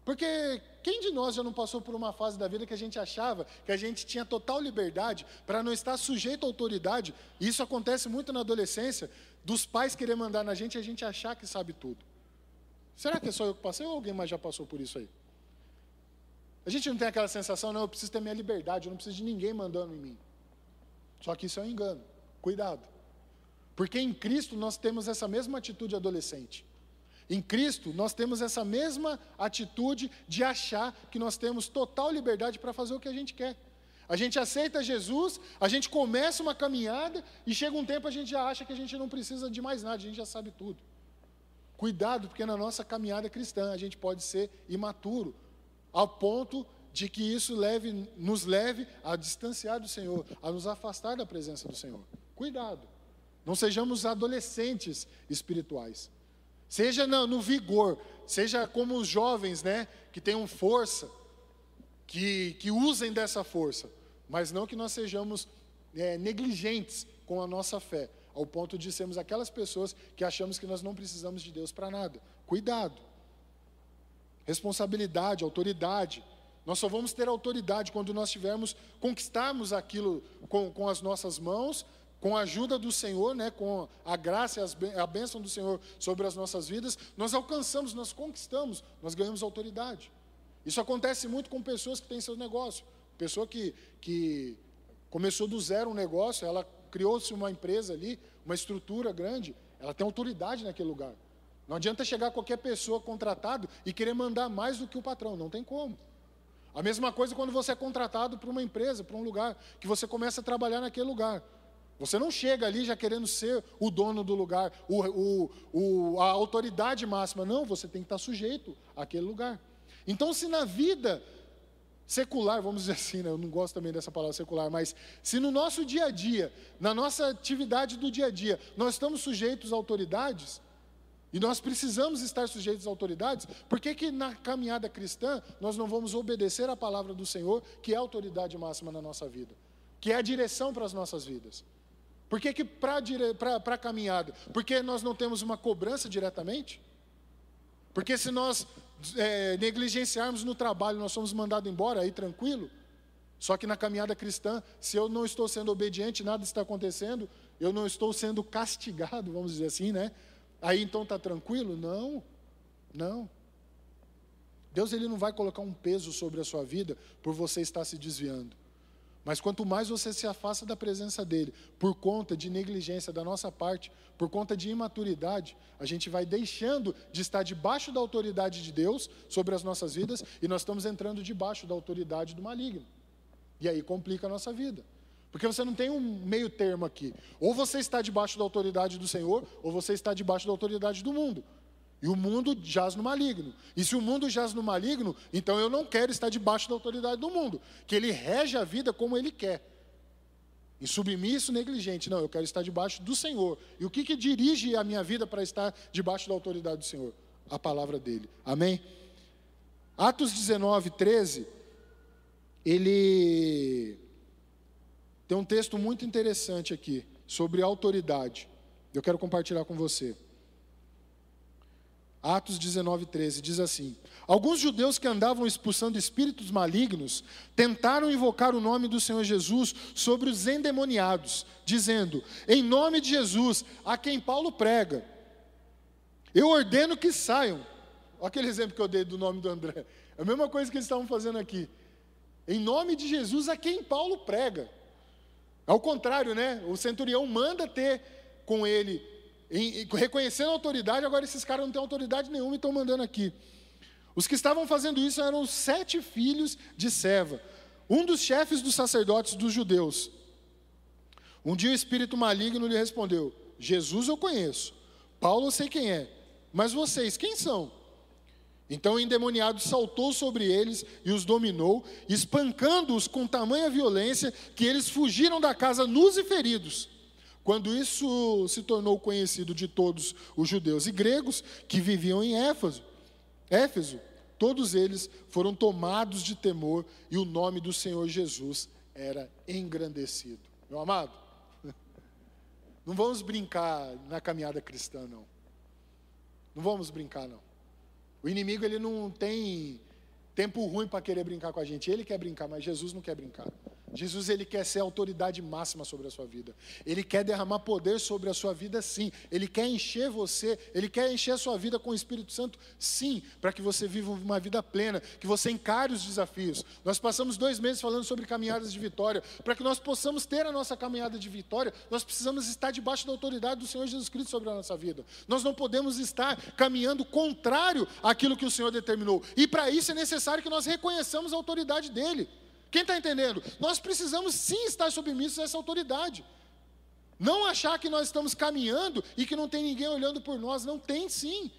Porque quem de nós já não passou por uma fase da vida que a gente achava que a gente tinha total liberdade para não estar sujeito à autoridade? Isso acontece muito na adolescência, dos pais querer mandar na gente e a gente achar que sabe tudo. Será que é só eu que passei ou alguém mais já passou por isso aí? A gente não tem aquela sensação, não, eu preciso ter minha liberdade, eu não preciso de ninguém mandando em mim. Só que isso é um engano. Cuidado. Porque em Cristo nós temos essa mesma atitude adolescente. Em Cristo, nós temos essa mesma atitude de achar que nós temos total liberdade para fazer o que a gente quer. A gente aceita Jesus, a gente começa uma caminhada e chega um tempo a gente já acha que a gente não precisa de mais nada, a gente já sabe tudo. Cuidado, porque na nossa caminhada cristã a gente pode ser imaturo, ao ponto de que isso leve, nos leve a distanciar do Senhor, a nos afastar da presença do Senhor. Cuidado. Não sejamos adolescentes espirituais. Seja no, no vigor, seja como os jovens, né, que tenham força, que, que usem dessa força, mas não que nós sejamos é, negligentes com a nossa fé, ao ponto de sermos aquelas pessoas que achamos que nós não precisamos de Deus para nada. Cuidado. Responsabilidade, autoridade. Nós só vamos ter autoridade quando nós tivermos, conquistarmos aquilo com, com as nossas mãos, com a ajuda do Senhor, né, com a graça e a bênção do Senhor sobre as nossas vidas, nós alcançamos, nós conquistamos, nós ganhamos autoridade. Isso acontece muito com pessoas que têm seus negócios. Pessoa que, que começou do zero um negócio, ela criou-se uma empresa ali, uma estrutura grande, ela tem autoridade naquele lugar. Não adianta chegar qualquer pessoa contratado e querer mandar mais do que o patrão, não tem como. A mesma coisa quando você é contratado para uma empresa, para um lugar, que você começa a trabalhar naquele lugar. Você não chega ali já querendo ser o dono do lugar, o, o, o, a autoridade máxima. Não, você tem que estar sujeito àquele lugar. Então, se na vida secular, vamos dizer assim, né? eu não gosto também dessa palavra secular, mas se no nosso dia a dia, na nossa atividade do dia a dia, nós estamos sujeitos a autoridades, e nós precisamos estar sujeitos a autoridades, por que, que na caminhada cristã nós não vamos obedecer a palavra do Senhor, que é a autoridade máxima na nossa vida, que é a direção para as nossas vidas? Por que, que para a caminhada? Porque nós não temos uma cobrança diretamente? Porque se nós é, negligenciarmos no trabalho, nós somos mandados embora, aí tranquilo? Só que na caminhada cristã, se eu não estou sendo obediente, nada está acontecendo, eu não estou sendo castigado, vamos dizer assim, né? Aí então está tranquilo? Não, não. Deus ele não vai colocar um peso sobre a sua vida por você estar se desviando. Mas quanto mais você se afasta da presença dele, por conta de negligência da nossa parte, por conta de imaturidade, a gente vai deixando de estar debaixo da autoridade de Deus sobre as nossas vidas e nós estamos entrando debaixo da autoridade do maligno. E aí complica a nossa vida. Porque você não tem um meio termo aqui. Ou você está debaixo da autoridade do Senhor, ou você está debaixo da autoridade do mundo. E o mundo jaz no maligno. E se o mundo jaz no maligno, então eu não quero estar debaixo da autoridade do mundo, que ele rege a vida como ele quer. E submisso, negligente. Não, eu quero estar debaixo do Senhor. E o que, que dirige a minha vida para estar debaixo da autoridade do Senhor? A palavra dele. Amém? Atos 19, 13, ele tem um texto muito interessante aqui sobre autoridade. Eu quero compartilhar com você. Atos 19, 13, diz assim: Alguns judeus que andavam expulsando espíritos malignos tentaram invocar o nome do Senhor Jesus sobre os endemoniados, dizendo: Em nome de Jesus, a quem Paulo prega, eu ordeno que saiam. Olha aquele exemplo que eu dei do nome do André. É a mesma coisa que eles estavam fazendo aqui. Em nome de Jesus, a quem Paulo prega. Ao contrário, né? O centurião manda ter com ele em, reconhecendo a autoridade, agora esses caras não têm autoridade nenhuma e estão mandando aqui. Os que estavam fazendo isso eram os sete filhos de Seva, um dos chefes dos sacerdotes dos judeus. Um dia o espírito maligno lhe respondeu: Jesus eu conheço, Paulo eu sei quem é, mas vocês quem são? Então o endemoniado saltou sobre eles e os dominou, espancando-os com tamanha violência que eles fugiram da casa nus e feridos. Quando isso se tornou conhecido de todos os judeus e gregos que viviam em Éfeso, Éfeso, todos eles foram tomados de temor e o nome do Senhor Jesus era engrandecido. Meu amado, não vamos brincar na caminhada cristã, não. Não vamos brincar, não. O inimigo ele não tem tempo ruim para querer brincar com a gente. Ele quer brincar, mas Jesus não quer brincar. Jesus ele quer ser a autoridade máxima sobre a sua vida. Ele quer derramar poder sobre a sua vida, sim. Ele quer encher você, ele quer encher a sua vida com o Espírito Santo, sim, para que você viva uma vida plena, que você encare os desafios. Nós passamos dois meses falando sobre caminhadas de vitória. Para que nós possamos ter a nossa caminhada de vitória, nós precisamos estar debaixo da autoridade do Senhor Jesus Cristo sobre a nossa vida. Nós não podemos estar caminhando contrário àquilo que o Senhor determinou. E para isso é necessário que nós reconheçamos a autoridade dele. Quem está entendendo? Nós precisamos sim estar submissos a essa autoridade. Não achar que nós estamos caminhando e que não tem ninguém olhando por nós. Não tem sim.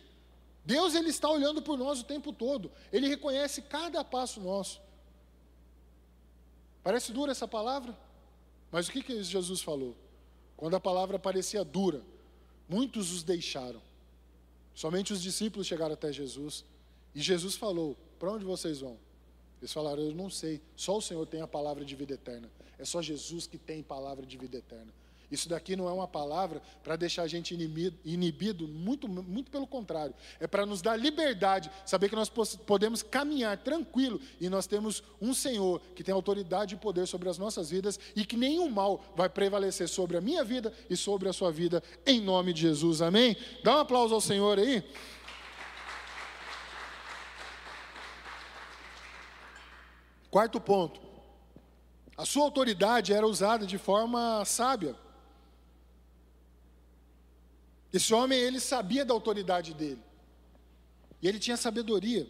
Deus ele está olhando por nós o tempo todo. Ele reconhece cada passo nosso. Parece dura essa palavra, mas o que, que Jesus falou? quando a palavra parecia dura, muitos os deixaram. Somente os discípulos chegaram até Jesus. E Jesus falou: Para onde vocês vão? Eles falaram: Eu não sei. Só o Senhor tem a palavra de vida eterna. É só Jesus que tem palavra de vida eterna. Isso daqui não é uma palavra para deixar a gente inibido, inibido, muito, muito pelo contrário. É para nos dar liberdade, saber que nós podemos caminhar tranquilo e nós temos um Senhor que tem autoridade e poder sobre as nossas vidas e que nenhum mal vai prevalecer sobre a minha vida e sobre a sua vida, em nome de Jesus. Amém? Dá um aplauso ao Senhor aí. Quarto ponto. A sua autoridade era usada de forma sábia. Esse homem, ele sabia da autoridade dele. E ele tinha sabedoria.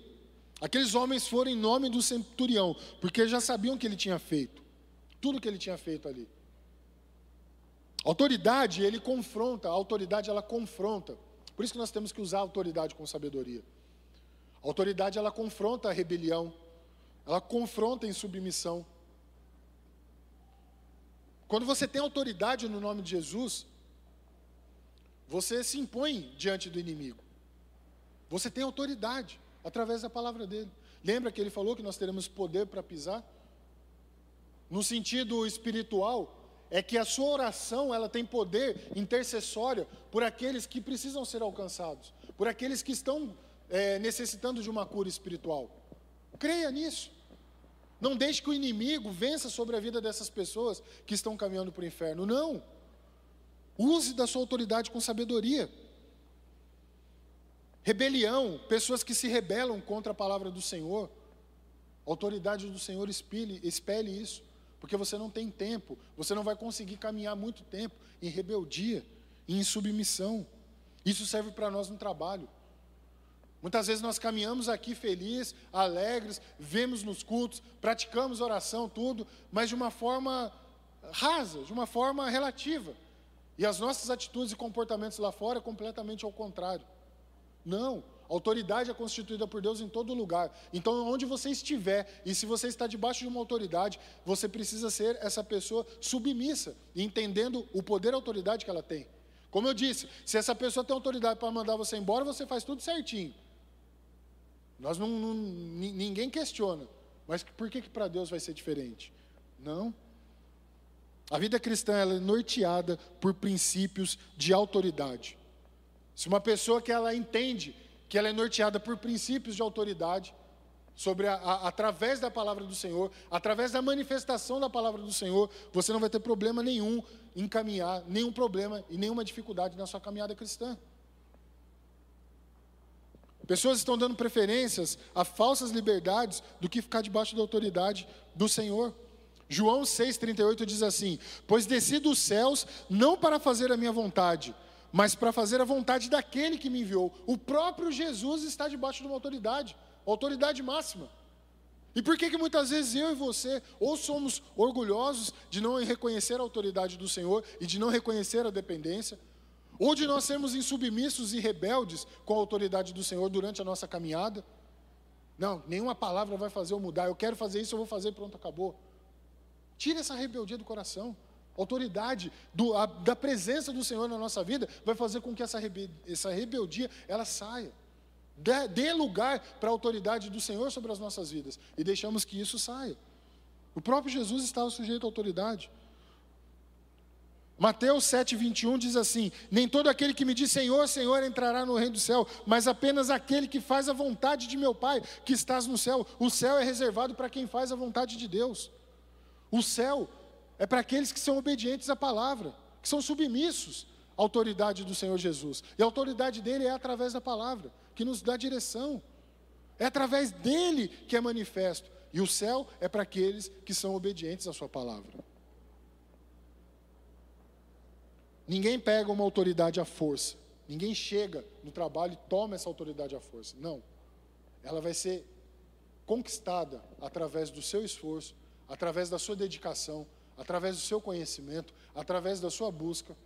Aqueles homens foram em nome do centurião, porque já sabiam o que ele tinha feito. Tudo que ele tinha feito ali. Autoridade, ele confronta, a autoridade ela confronta. Por isso que nós temos que usar a autoridade com sabedoria. A autoridade ela confronta a rebelião, ela confronta a insubmissão. Quando você tem autoridade no nome de Jesus, você se impõe diante do inimigo. Você tem autoridade através da palavra dele. Lembra que ele falou que nós teremos poder para pisar? No sentido espiritual, é que a sua oração ela tem poder intercessório por aqueles que precisam ser alcançados, por aqueles que estão é, necessitando de uma cura espiritual. Creia nisso. Não deixe que o inimigo vença sobre a vida dessas pessoas que estão caminhando para o inferno. Não. Use da sua autoridade com sabedoria. Rebelião, pessoas que se rebelam contra a palavra do Senhor. A autoridade do Senhor espelhe isso, porque você não tem tempo, você não vai conseguir caminhar muito tempo em rebeldia, em submissão. Isso serve para nós no trabalho. Muitas vezes nós caminhamos aqui felizes, alegres, vemos nos cultos, praticamos oração, tudo, mas de uma forma rasa, de uma forma relativa. E as nossas atitudes e comportamentos lá fora é completamente ao contrário. Não, a autoridade é constituída por Deus em todo lugar. Então, onde você estiver, e se você está debaixo de uma autoridade, você precisa ser essa pessoa submissa, entendendo o poder e a autoridade que ela tem. Como eu disse, se essa pessoa tem autoridade para mandar você embora, você faz tudo certinho. Nós não, não ninguém questiona. Mas por que, que para Deus vai ser diferente? Não. A vida cristã é norteada por princípios de autoridade. Se uma pessoa que ela entende que ela é norteada por princípios de autoridade, sobre a, a, através da palavra do Senhor, através da manifestação da palavra do Senhor, você não vai ter problema nenhum em caminhar, nenhum problema e nenhuma dificuldade na sua caminhada cristã. Pessoas estão dando preferências a falsas liberdades do que ficar debaixo da autoridade do Senhor. João 6,38 diz assim: Pois desci dos céus não para fazer a minha vontade, mas para fazer a vontade daquele que me enviou. O próprio Jesus está debaixo de uma autoridade, autoridade máxima. E por que, que muitas vezes eu e você, ou somos orgulhosos de não reconhecer a autoridade do Senhor e de não reconhecer a dependência, ou de nós sermos insubmissos e rebeldes com a autoridade do Senhor durante a nossa caminhada? Não, nenhuma palavra vai fazer eu mudar. Eu quero fazer isso, eu vou fazer, pronto, acabou. Tire essa rebeldia do coração. A autoridade do, a, da presença do Senhor na nossa vida vai fazer com que essa, rebe, essa rebeldia ela saia. Dê, dê lugar para a autoridade do Senhor sobre as nossas vidas e deixamos que isso saia. O próprio Jesus estava sujeito à autoridade. Mateus 7, 21 diz assim: Nem todo aquele que me diz Senhor, Senhor entrará no reino do céu, mas apenas aquele que faz a vontade de meu Pai que estás no céu. O céu é reservado para quem faz a vontade de Deus. O céu é para aqueles que são obedientes à palavra, que são submissos à autoridade do Senhor Jesus. E a autoridade dele é através da palavra, que nos dá direção. É através dele que é manifesto. E o céu é para aqueles que são obedientes à sua palavra. Ninguém pega uma autoridade à força. Ninguém chega no trabalho e toma essa autoridade à força. Não. Ela vai ser conquistada através do seu esforço, através da sua dedicação, através do seu conhecimento, através da sua busca.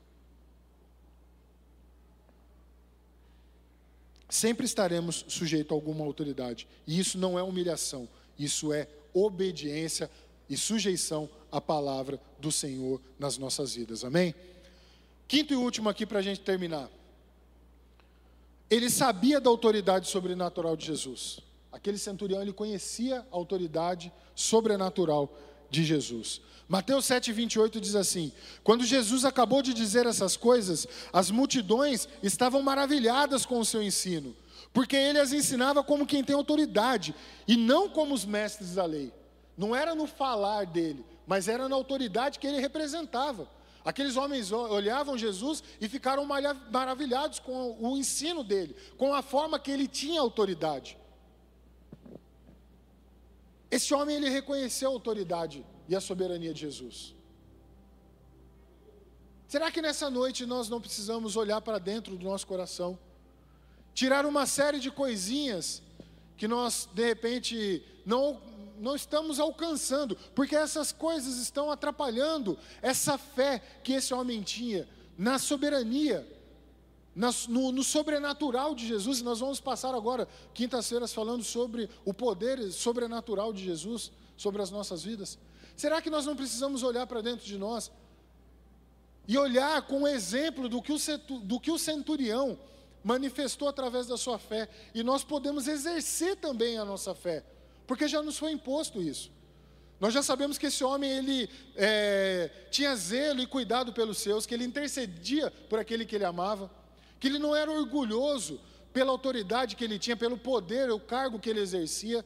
Sempre estaremos sujeitos a alguma autoridade. E isso não é humilhação, isso é obediência e sujeição à palavra do Senhor nas nossas vidas. Amém? Quinto e último aqui para a gente terminar. Ele sabia da autoridade sobrenatural de Jesus. Aquele centurião, ele conhecia a autoridade sobrenatural de Jesus. Mateus 7, 28 diz assim: Quando Jesus acabou de dizer essas coisas, as multidões estavam maravilhadas com o seu ensino, porque ele as ensinava como quem tem autoridade, e não como os mestres da lei. Não era no falar dele, mas era na autoridade que ele representava. Aqueles homens olhavam Jesus e ficaram maravilhados com o ensino dele, com a forma que ele tinha autoridade. Esse homem ele reconheceu a autoridade e a soberania de Jesus. Será que nessa noite nós não precisamos olhar para dentro do nosso coração, tirar uma série de coisinhas que nós de repente não não estamos alcançando, porque essas coisas estão atrapalhando essa fé que esse homem tinha na soberania, no, no, sobrenatural de Jesus. E nós vamos passar agora, quintas-feiras, falando sobre o poder sobrenatural de Jesus sobre as nossas vidas. Será que nós não precisamos olhar para dentro de nós e olhar com o exemplo do que o, do que o centurião manifestou através da sua fé, e nós podemos exercer também a nossa fé? Porque já nos foi imposto isso. Nós já sabemos que esse homem ele é, tinha zelo e cuidado pelos seus, que ele intercedia por aquele que ele amava, que ele não era orgulhoso pela autoridade que ele tinha, pelo poder, o cargo que ele exercia.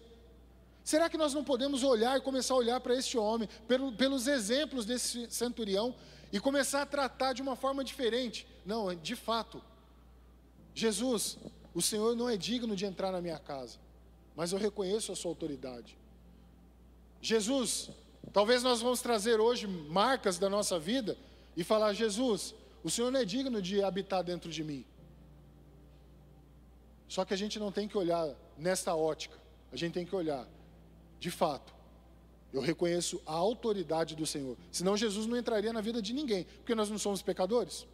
Será que nós não podemos olhar e começar a olhar para este homem, pelo, pelos exemplos desse centurião, e começar a tratar de uma forma diferente? Não, de fato, Jesus, o Senhor não é digno de entrar na minha casa mas eu reconheço a sua autoridade. Jesus, talvez nós vamos trazer hoje marcas da nossa vida e falar: Jesus, o Senhor não é digno de habitar dentro de mim. Só que a gente não tem que olhar nesta ótica, a gente tem que olhar, de fato, eu reconheço a autoridade do Senhor. Senão Jesus não entraria na vida de ninguém, porque nós não somos pecadores.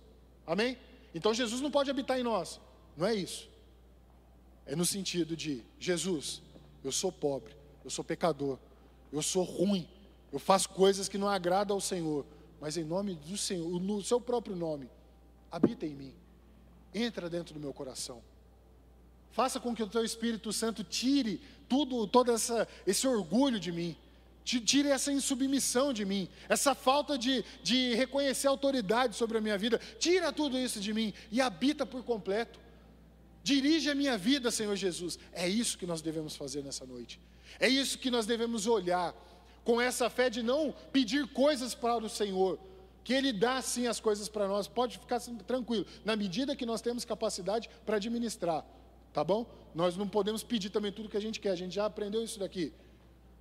Amém? Então Jesus não pode habitar em nós. Não é isso. É no sentido de: Jesus, eu sou pobre, eu sou pecador, eu sou ruim, eu faço coisas que não agradam ao Senhor, mas em nome do Senhor, no seu próprio nome, habita em mim, entra dentro do meu coração. Faça com que o teu Espírito Santo tire tudo, todo essa, esse orgulho de mim, tire essa insubmissão de mim, essa falta de, de reconhecer autoridade sobre a minha vida, tira tudo isso de mim e habita por completo. Dirige a minha vida, Senhor Jesus. É isso que nós devemos fazer nessa noite. É isso que nós devemos olhar com essa fé de não pedir coisas para o Senhor, que Ele dá sim as coisas para nós. Pode ficar tranquilo, na medida que nós temos capacidade para administrar, tá bom? Nós não podemos pedir também tudo que a gente quer. A gente já aprendeu isso daqui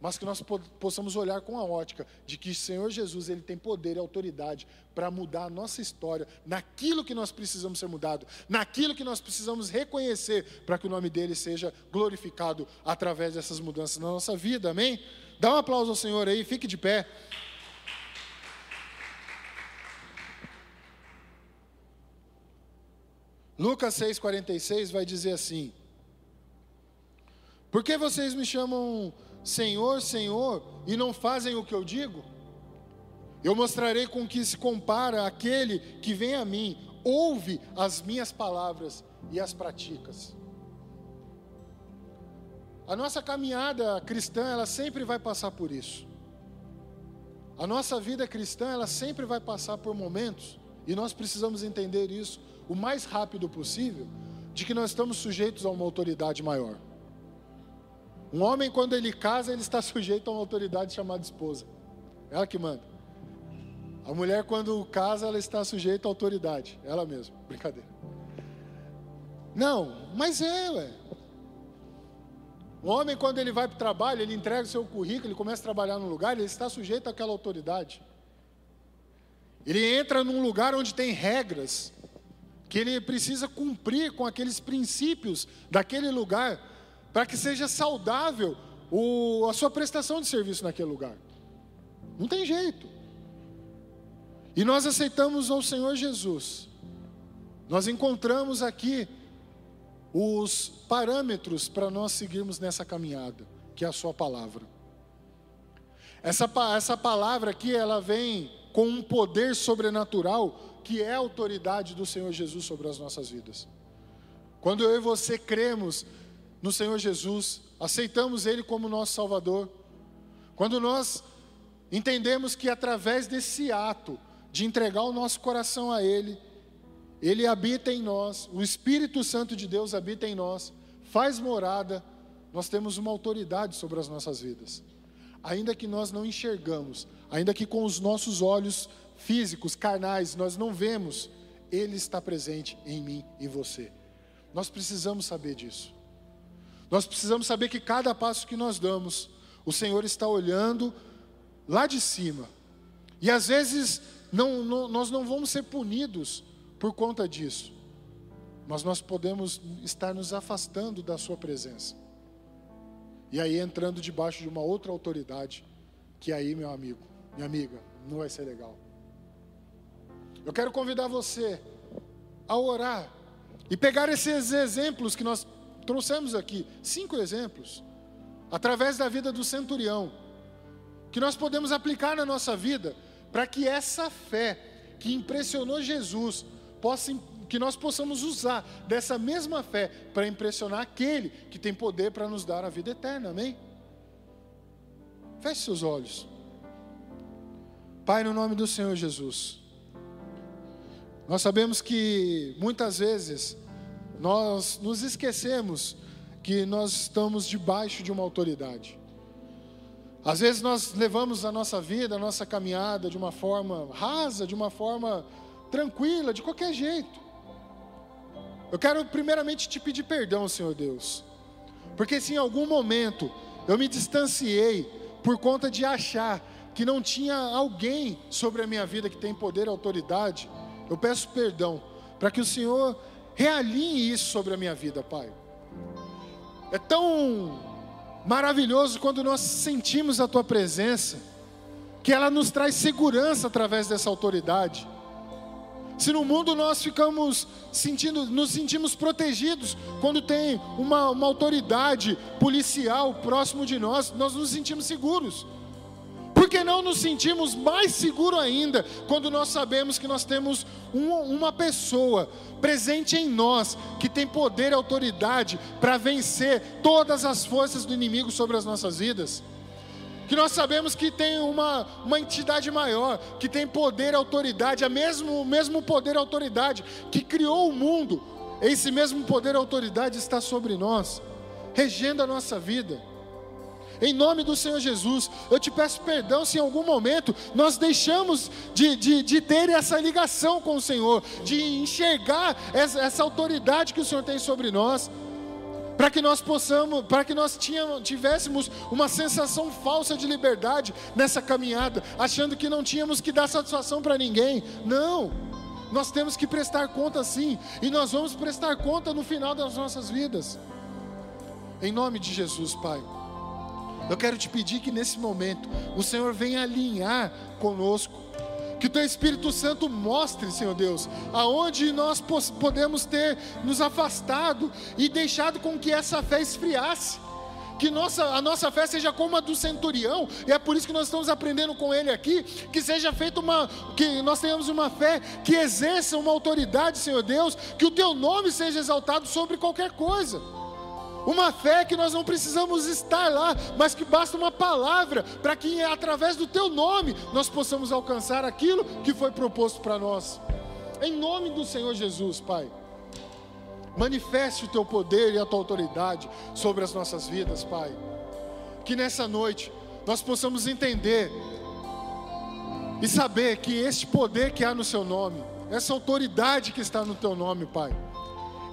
mas que nós possamos olhar com a ótica de que o Senhor Jesus ele tem poder e autoridade para mudar a nossa história, naquilo que nós precisamos ser mudado, naquilo que nós precisamos reconhecer para que o nome dele seja glorificado através dessas mudanças na nossa vida. Amém? Dá um aplauso ao Senhor aí, fique de pé. Lucas 6,46 vai dizer assim: Por que vocês me chamam Senhor, Senhor, e não fazem o que eu digo? Eu mostrarei com que se compara aquele que vem a mim, ouve as minhas palavras e as praticas. A nossa caminhada cristã, ela sempre vai passar por isso. A nossa vida cristã, ela sempre vai passar por momentos, e nós precisamos entender isso o mais rápido possível, de que nós estamos sujeitos a uma autoridade maior. Um homem, quando ele casa, ele está sujeito a uma autoridade chamada esposa. Ela que manda. A mulher, quando casa, ela está sujeita à autoridade. Ela mesma. Brincadeira. Não, mas é, ué. O homem, quando ele vai para o trabalho, ele entrega o seu currículo, ele começa a trabalhar num lugar, ele está sujeito àquela autoridade. Ele entra num lugar onde tem regras, que ele precisa cumprir com aqueles princípios daquele lugar para que seja saudável o, a sua prestação de serviço naquele lugar. Não tem jeito. E nós aceitamos ao Senhor Jesus. Nós encontramos aqui os parâmetros para nós seguirmos nessa caminhada, que é a Sua palavra. Essa, essa palavra aqui, ela vem com um poder sobrenatural que é a autoridade do Senhor Jesus sobre as nossas vidas. Quando eu e você cremos no Senhor Jesus, aceitamos Ele como nosso Salvador, quando nós entendemos que através desse ato de entregar o nosso coração a Ele, Ele habita em nós, o Espírito Santo de Deus habita em nós, faz morada, nós temos uma autoridade sobre as nossas vidas. Ainda que nós não enxergamos, ainda que com os nossos olhos físicos, carnais, nós não vemos, Ele está presente em mim e você. Nós precisamos saber disso. Nós precisamos saber que cada passo que nós damos, o Senhor está olhando lá de cima. E às vezes não, não, nós não vamos ser punidos por conta disso, mas nós podemos estar nos afastando da Sua presença. E aí entrando debaixo de uma outra autoridade, que aí, meu amigo, minha amiga, não vai ser legal. Eu quero convidar você a orar e pegar esses exemplos que nós trouxemos aqui, cinco exemplos, através da vida do centurião, que nós podemos aplicar na nossa vida, para que essa fé que impressionou Jesus, possa, que nós possamos usar dessa mesma fé para impressionar aquele que tem poder para nos dar a vida eterna, amém? Feche seus olhos. Pai, no nome do Senhor Jesus. Nós sabemos que muitas vezes nós nos esquecemos que nós estamos debaixo de uma autoridade. Às vezes nós levamos a nossa vida, a nossa caminhada de uma forma rasa, de uma forma tranquila, de qualquer jeito. Eu quero primeiramente te pedir perdão, Senhor Deus, porque se em algum momento eu me distanciei por conta de achar que não tinha alguém sobre a minha vida que tem poder e autoridade, eu peço perdão para que o Senhor realinhe isso sobre a minha vida, Pai. É tão maravilhoso quando nós sentimos a Tua presença, que ela nos traz segurança através dessa autoridade. Se no mundo nós ficamos sentindo, nos sentimos protegidos quando tem uma, uma autoridade policial próximo de nós, nós nos sentimos seguros. Não nos sentimos mais seguros ainda quando nós sabemos que nós temos um, uma pessoa presente em nós que tem poder e autoridade para vencer todas as forças do inimigo sobre as nossas vidas? que nós sabemos que tem uma, uma entidade maior, que tem poder e autoridade, a mesmo, o mesmo poder e autoridade que criou o mundo, esse mesmo poder e autoridade está sobre nós, regendo a nossa vida. Em nome do Senhor Jesus, eu te peço perdão se em algum momento nós deixamos de, de, de ter essa ligação com o Senhor, de enxergar essa, essa autoridade que o Senhor tem sobre nós para que nós possamos, para que nós tivéssemos uma sensação falsa de liberdade nessa caminhada, achando que não tínhamos que dar satisfação para ninguém. Não, nós temos que prestar conta sim, e nós vamos prestar conta no final das nossas vidas. Em nome de Jesus, Pai. Eu quero te pedir que nesse momento o Senhor venha alinhar conosco. Que o teu Espírito Santo mostre, Senhor Deus, aonde nós podemos ter nos afastado e deixado com que essa fé esfriasse. Que nossa, a nossa fé seja como a do centurião, e é por isso que nós estamos aprendendo com ele aqui, que seja feita uma, que nós tenhamos uma fé que exerça uma autoridade, Senhor Deus, que o teu nome seja exaltado sobre qualquer coisa. Uma fé que nós não precisamos estar lá, mas que basta uma palavra para que através do teu nome nós possamos alcançar aquilo que foi proposto para nós. Em nome do Senhor Jesus, Pai. Manifeste o teu poder e a tua autoridade sobre as nossas vidas, Pai. Que nessa noite nós possamos entender e saber que este poder que há no seu nome, essa autoridade que está no teu nome, Pai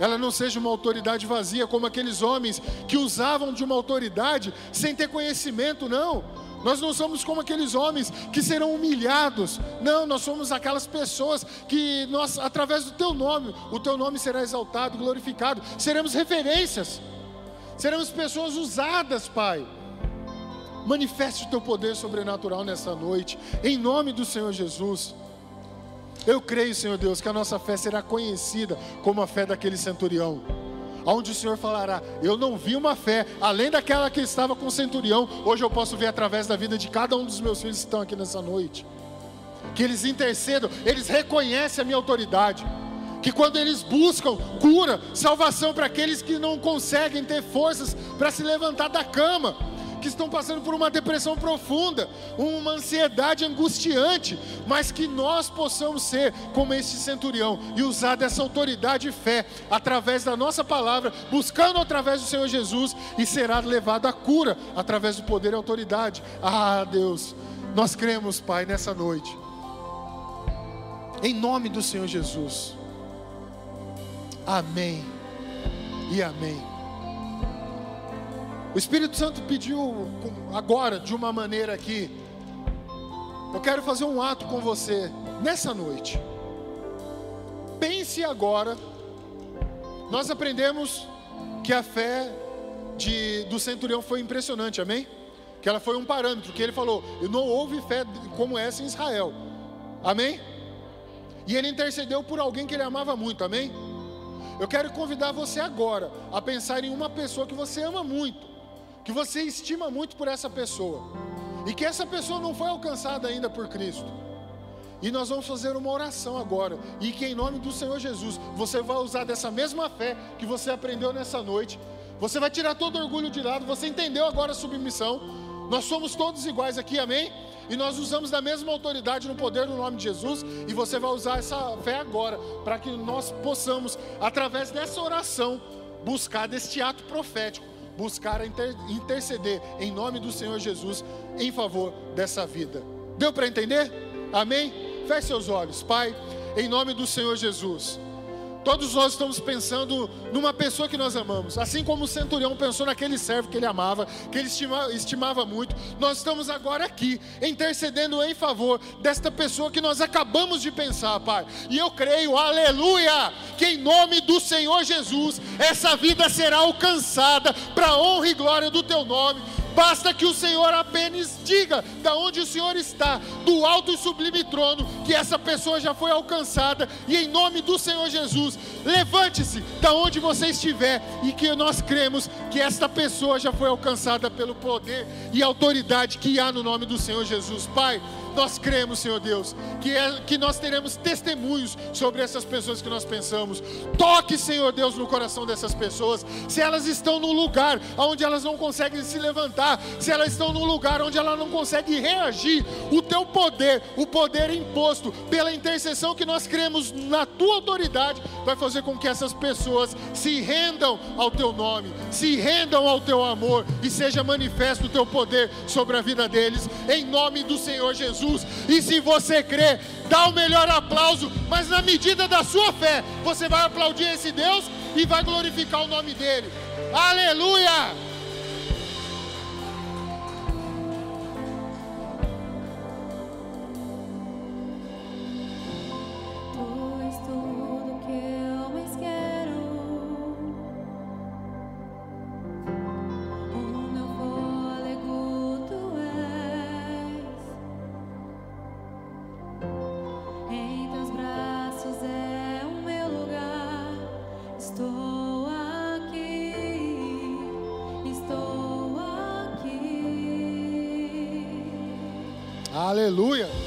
ela não seja uma autoridade vazia, como aqueles homens que usavam de uma autoridade sem ter conhecimento, não. Nós não somos como aqueles homens que serão humilhados. Não, nós somos aquelas pessoas que nós, através do teu nome, o teu nome será exaltado, glorificado. Seremos referências. Seremos pessoas usadas, Pai. Manifeste o teu poder sobrenatural nessa noite, em nome do Senhor Jesus. Eu creio, Senhor Deus, que a nossa fé será conhecida como a fé daquele centurião. Onde o Senhor falará: Eu não vi uma fé além daquela que estava com o centurião, hoje eu posso ver através da vida de cada um dos meus filhos que estão aqui nessa noite. que eles intercedam, eles reconhecem a minha autoridade. Que quando eles buscam cura, salvação para aqueles que não conseguem ter forças para se levantar da cama, que estão passando por uma depressão profunda, uma ansiedade angustiante, mas que nós possamos ser como este centurião e usar dessa autoridade e fé através da nossa palavra, buscando através do Senhor Jesus e será levado à cura através do poder e autoridade. Ah, Deus, nós cremos, Pai, nessa noite. Em nome do Senhor Jesus. Amém e amém. O Espírito Santo pediu agora, de uma maneira que eu quero fazer um ato com você nessa noite. Pense agora. Nós aprendemos que a fé de, do centurião foi impressionante, amém? Que ela foi um parâmetro, que ele falou: não houve fé como essa em Israel, amém? E ele intercedeu por alguém que ele amava muito, amém? Eu quero convidar você agora a pensar em uma pessoa que você ama muito, que você estima muito por essa pessoa, e que essa pessoa não foi alcançada ainda por Cristo. E nós vamos fazer uma oração agora, e que em nome do Senhor Jesus, você vai usar dessa mesma fé que você aprendeu nessa noite. Você vai tirar todo orgulho de lado, você entendeu agora a submissão. Nós somos todos iguais aqui, amém? E nós usamos da mesma autoridade no poder do nome de Jesus. E você vai usar essa fé agora, para que nós possamos, através dessa oração, buscar deste ato profético, buscar inter interceder em nome do Senhor Jesus em favor dessa vida. Deu para entender? Amém? Feche seus olhos, Pai, em nome do Senhor Jesus. Todos nós estamos pensando numa pessoa que nós amamos, assim como o centurião pensou naquele servo que ele amava, que ele estimava, estimava muito. Nós estamos agora aqui intercedendo em favor desta pessoa que nós acabamos de pensar, Pai. E eu creio, aleluia, que em nome do Senhor Jesus, essa vida será alcançada para honra e glória do Teu nome Basta que o Senhor apenas diga da onde o Senhor está, do alto e sublime trono, que essa pessoa já foi alcançada, e em nome do Senhor Jesus, levante-se da onde você estiver, e que nós cremos que esta pessoa já foi alcançada pelo poder e autoridade que há no nome do Senhor Jesus. Pai, nós cremos, Senhor Deus, que, é, que nós teremos testemunhos sobre essas pessoas que nós pensamos. Toque, Senhor Deus, no coração dessas pessoas. Se elas estão num lugar onde elas não conseguem se levantar, se elas estão num lugar onde elas não conseguem reagir, o teu poder, o poder imposto pela intercessão que nós cremos na tua autoridade, vai fazer com que essas pessoas se rendam ao teu nome, se rendam ao teu amor e seja manifesto o teu poder sobre a vida deles, em nome do Senhor Jesus. Jesus. E se você crê, dá o melhor aplauso, mas na medida da sua fé, você vai aplaudir esse Deus e vai glorificar o nome dele. Aleluia! Aleluia.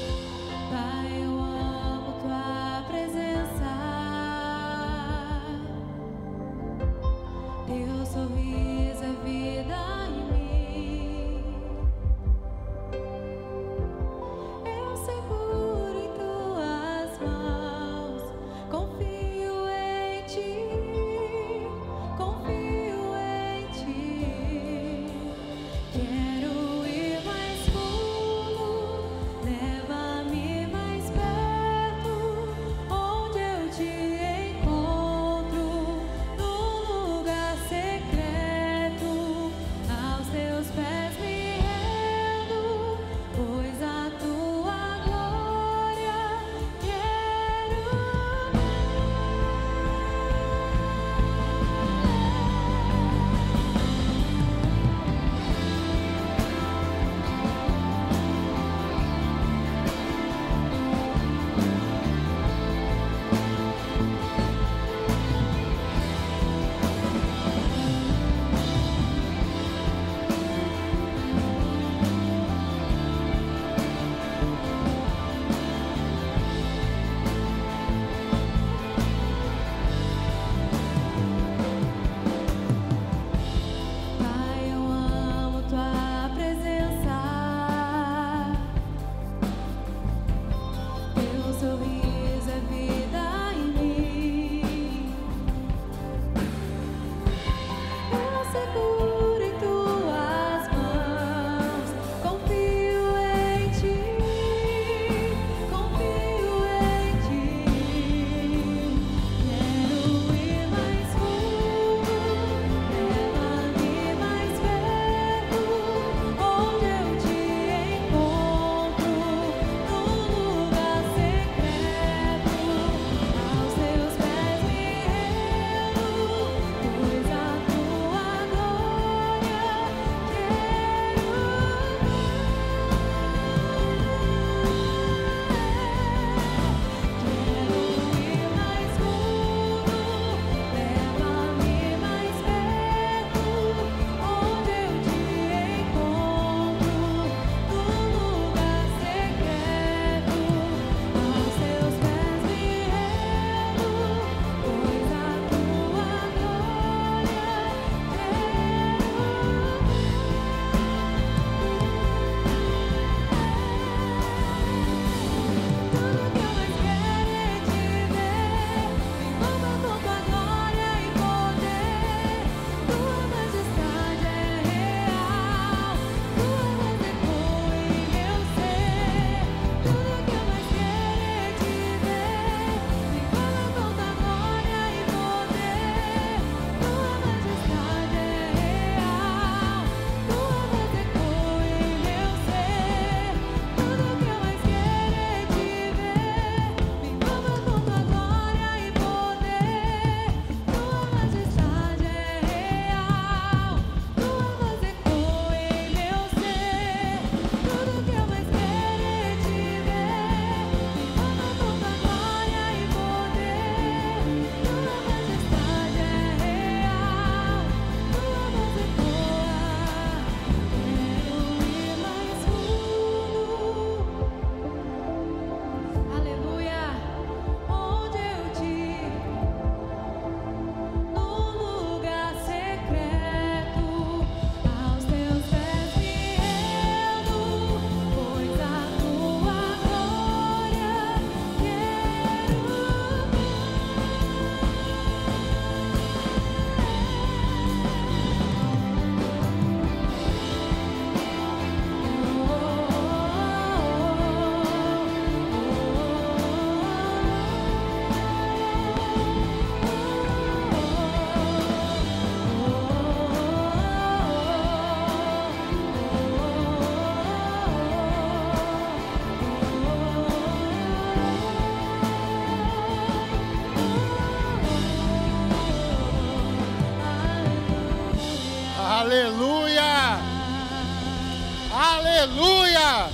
Aleluia!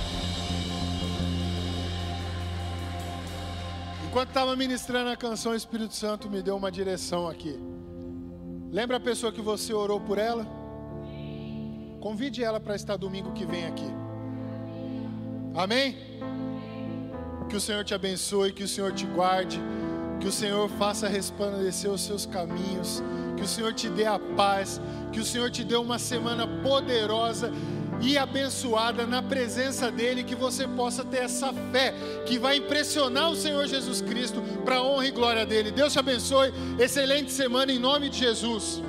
Enquanto estava ministrando a canção, o Espírito Santo me deu uma direção aqui. Lembra a pessoa que você orou por ela? Convide ela para estar domingo que vem aqui. Amém? Que o Senhor te abençoe, que o Senhor te guarde, que o Senhor faça resplandecer os seus caminhos, que o Senhor te dê a paz, que o Senhor te dê uma semana poderosa e abençoada na presença dEle, que você possa ter essa fé que vai impressionar o Senhor Jesus Cristo para a honra e glória dEle. Deus te abençoe, excelente semana em nome de Jesus.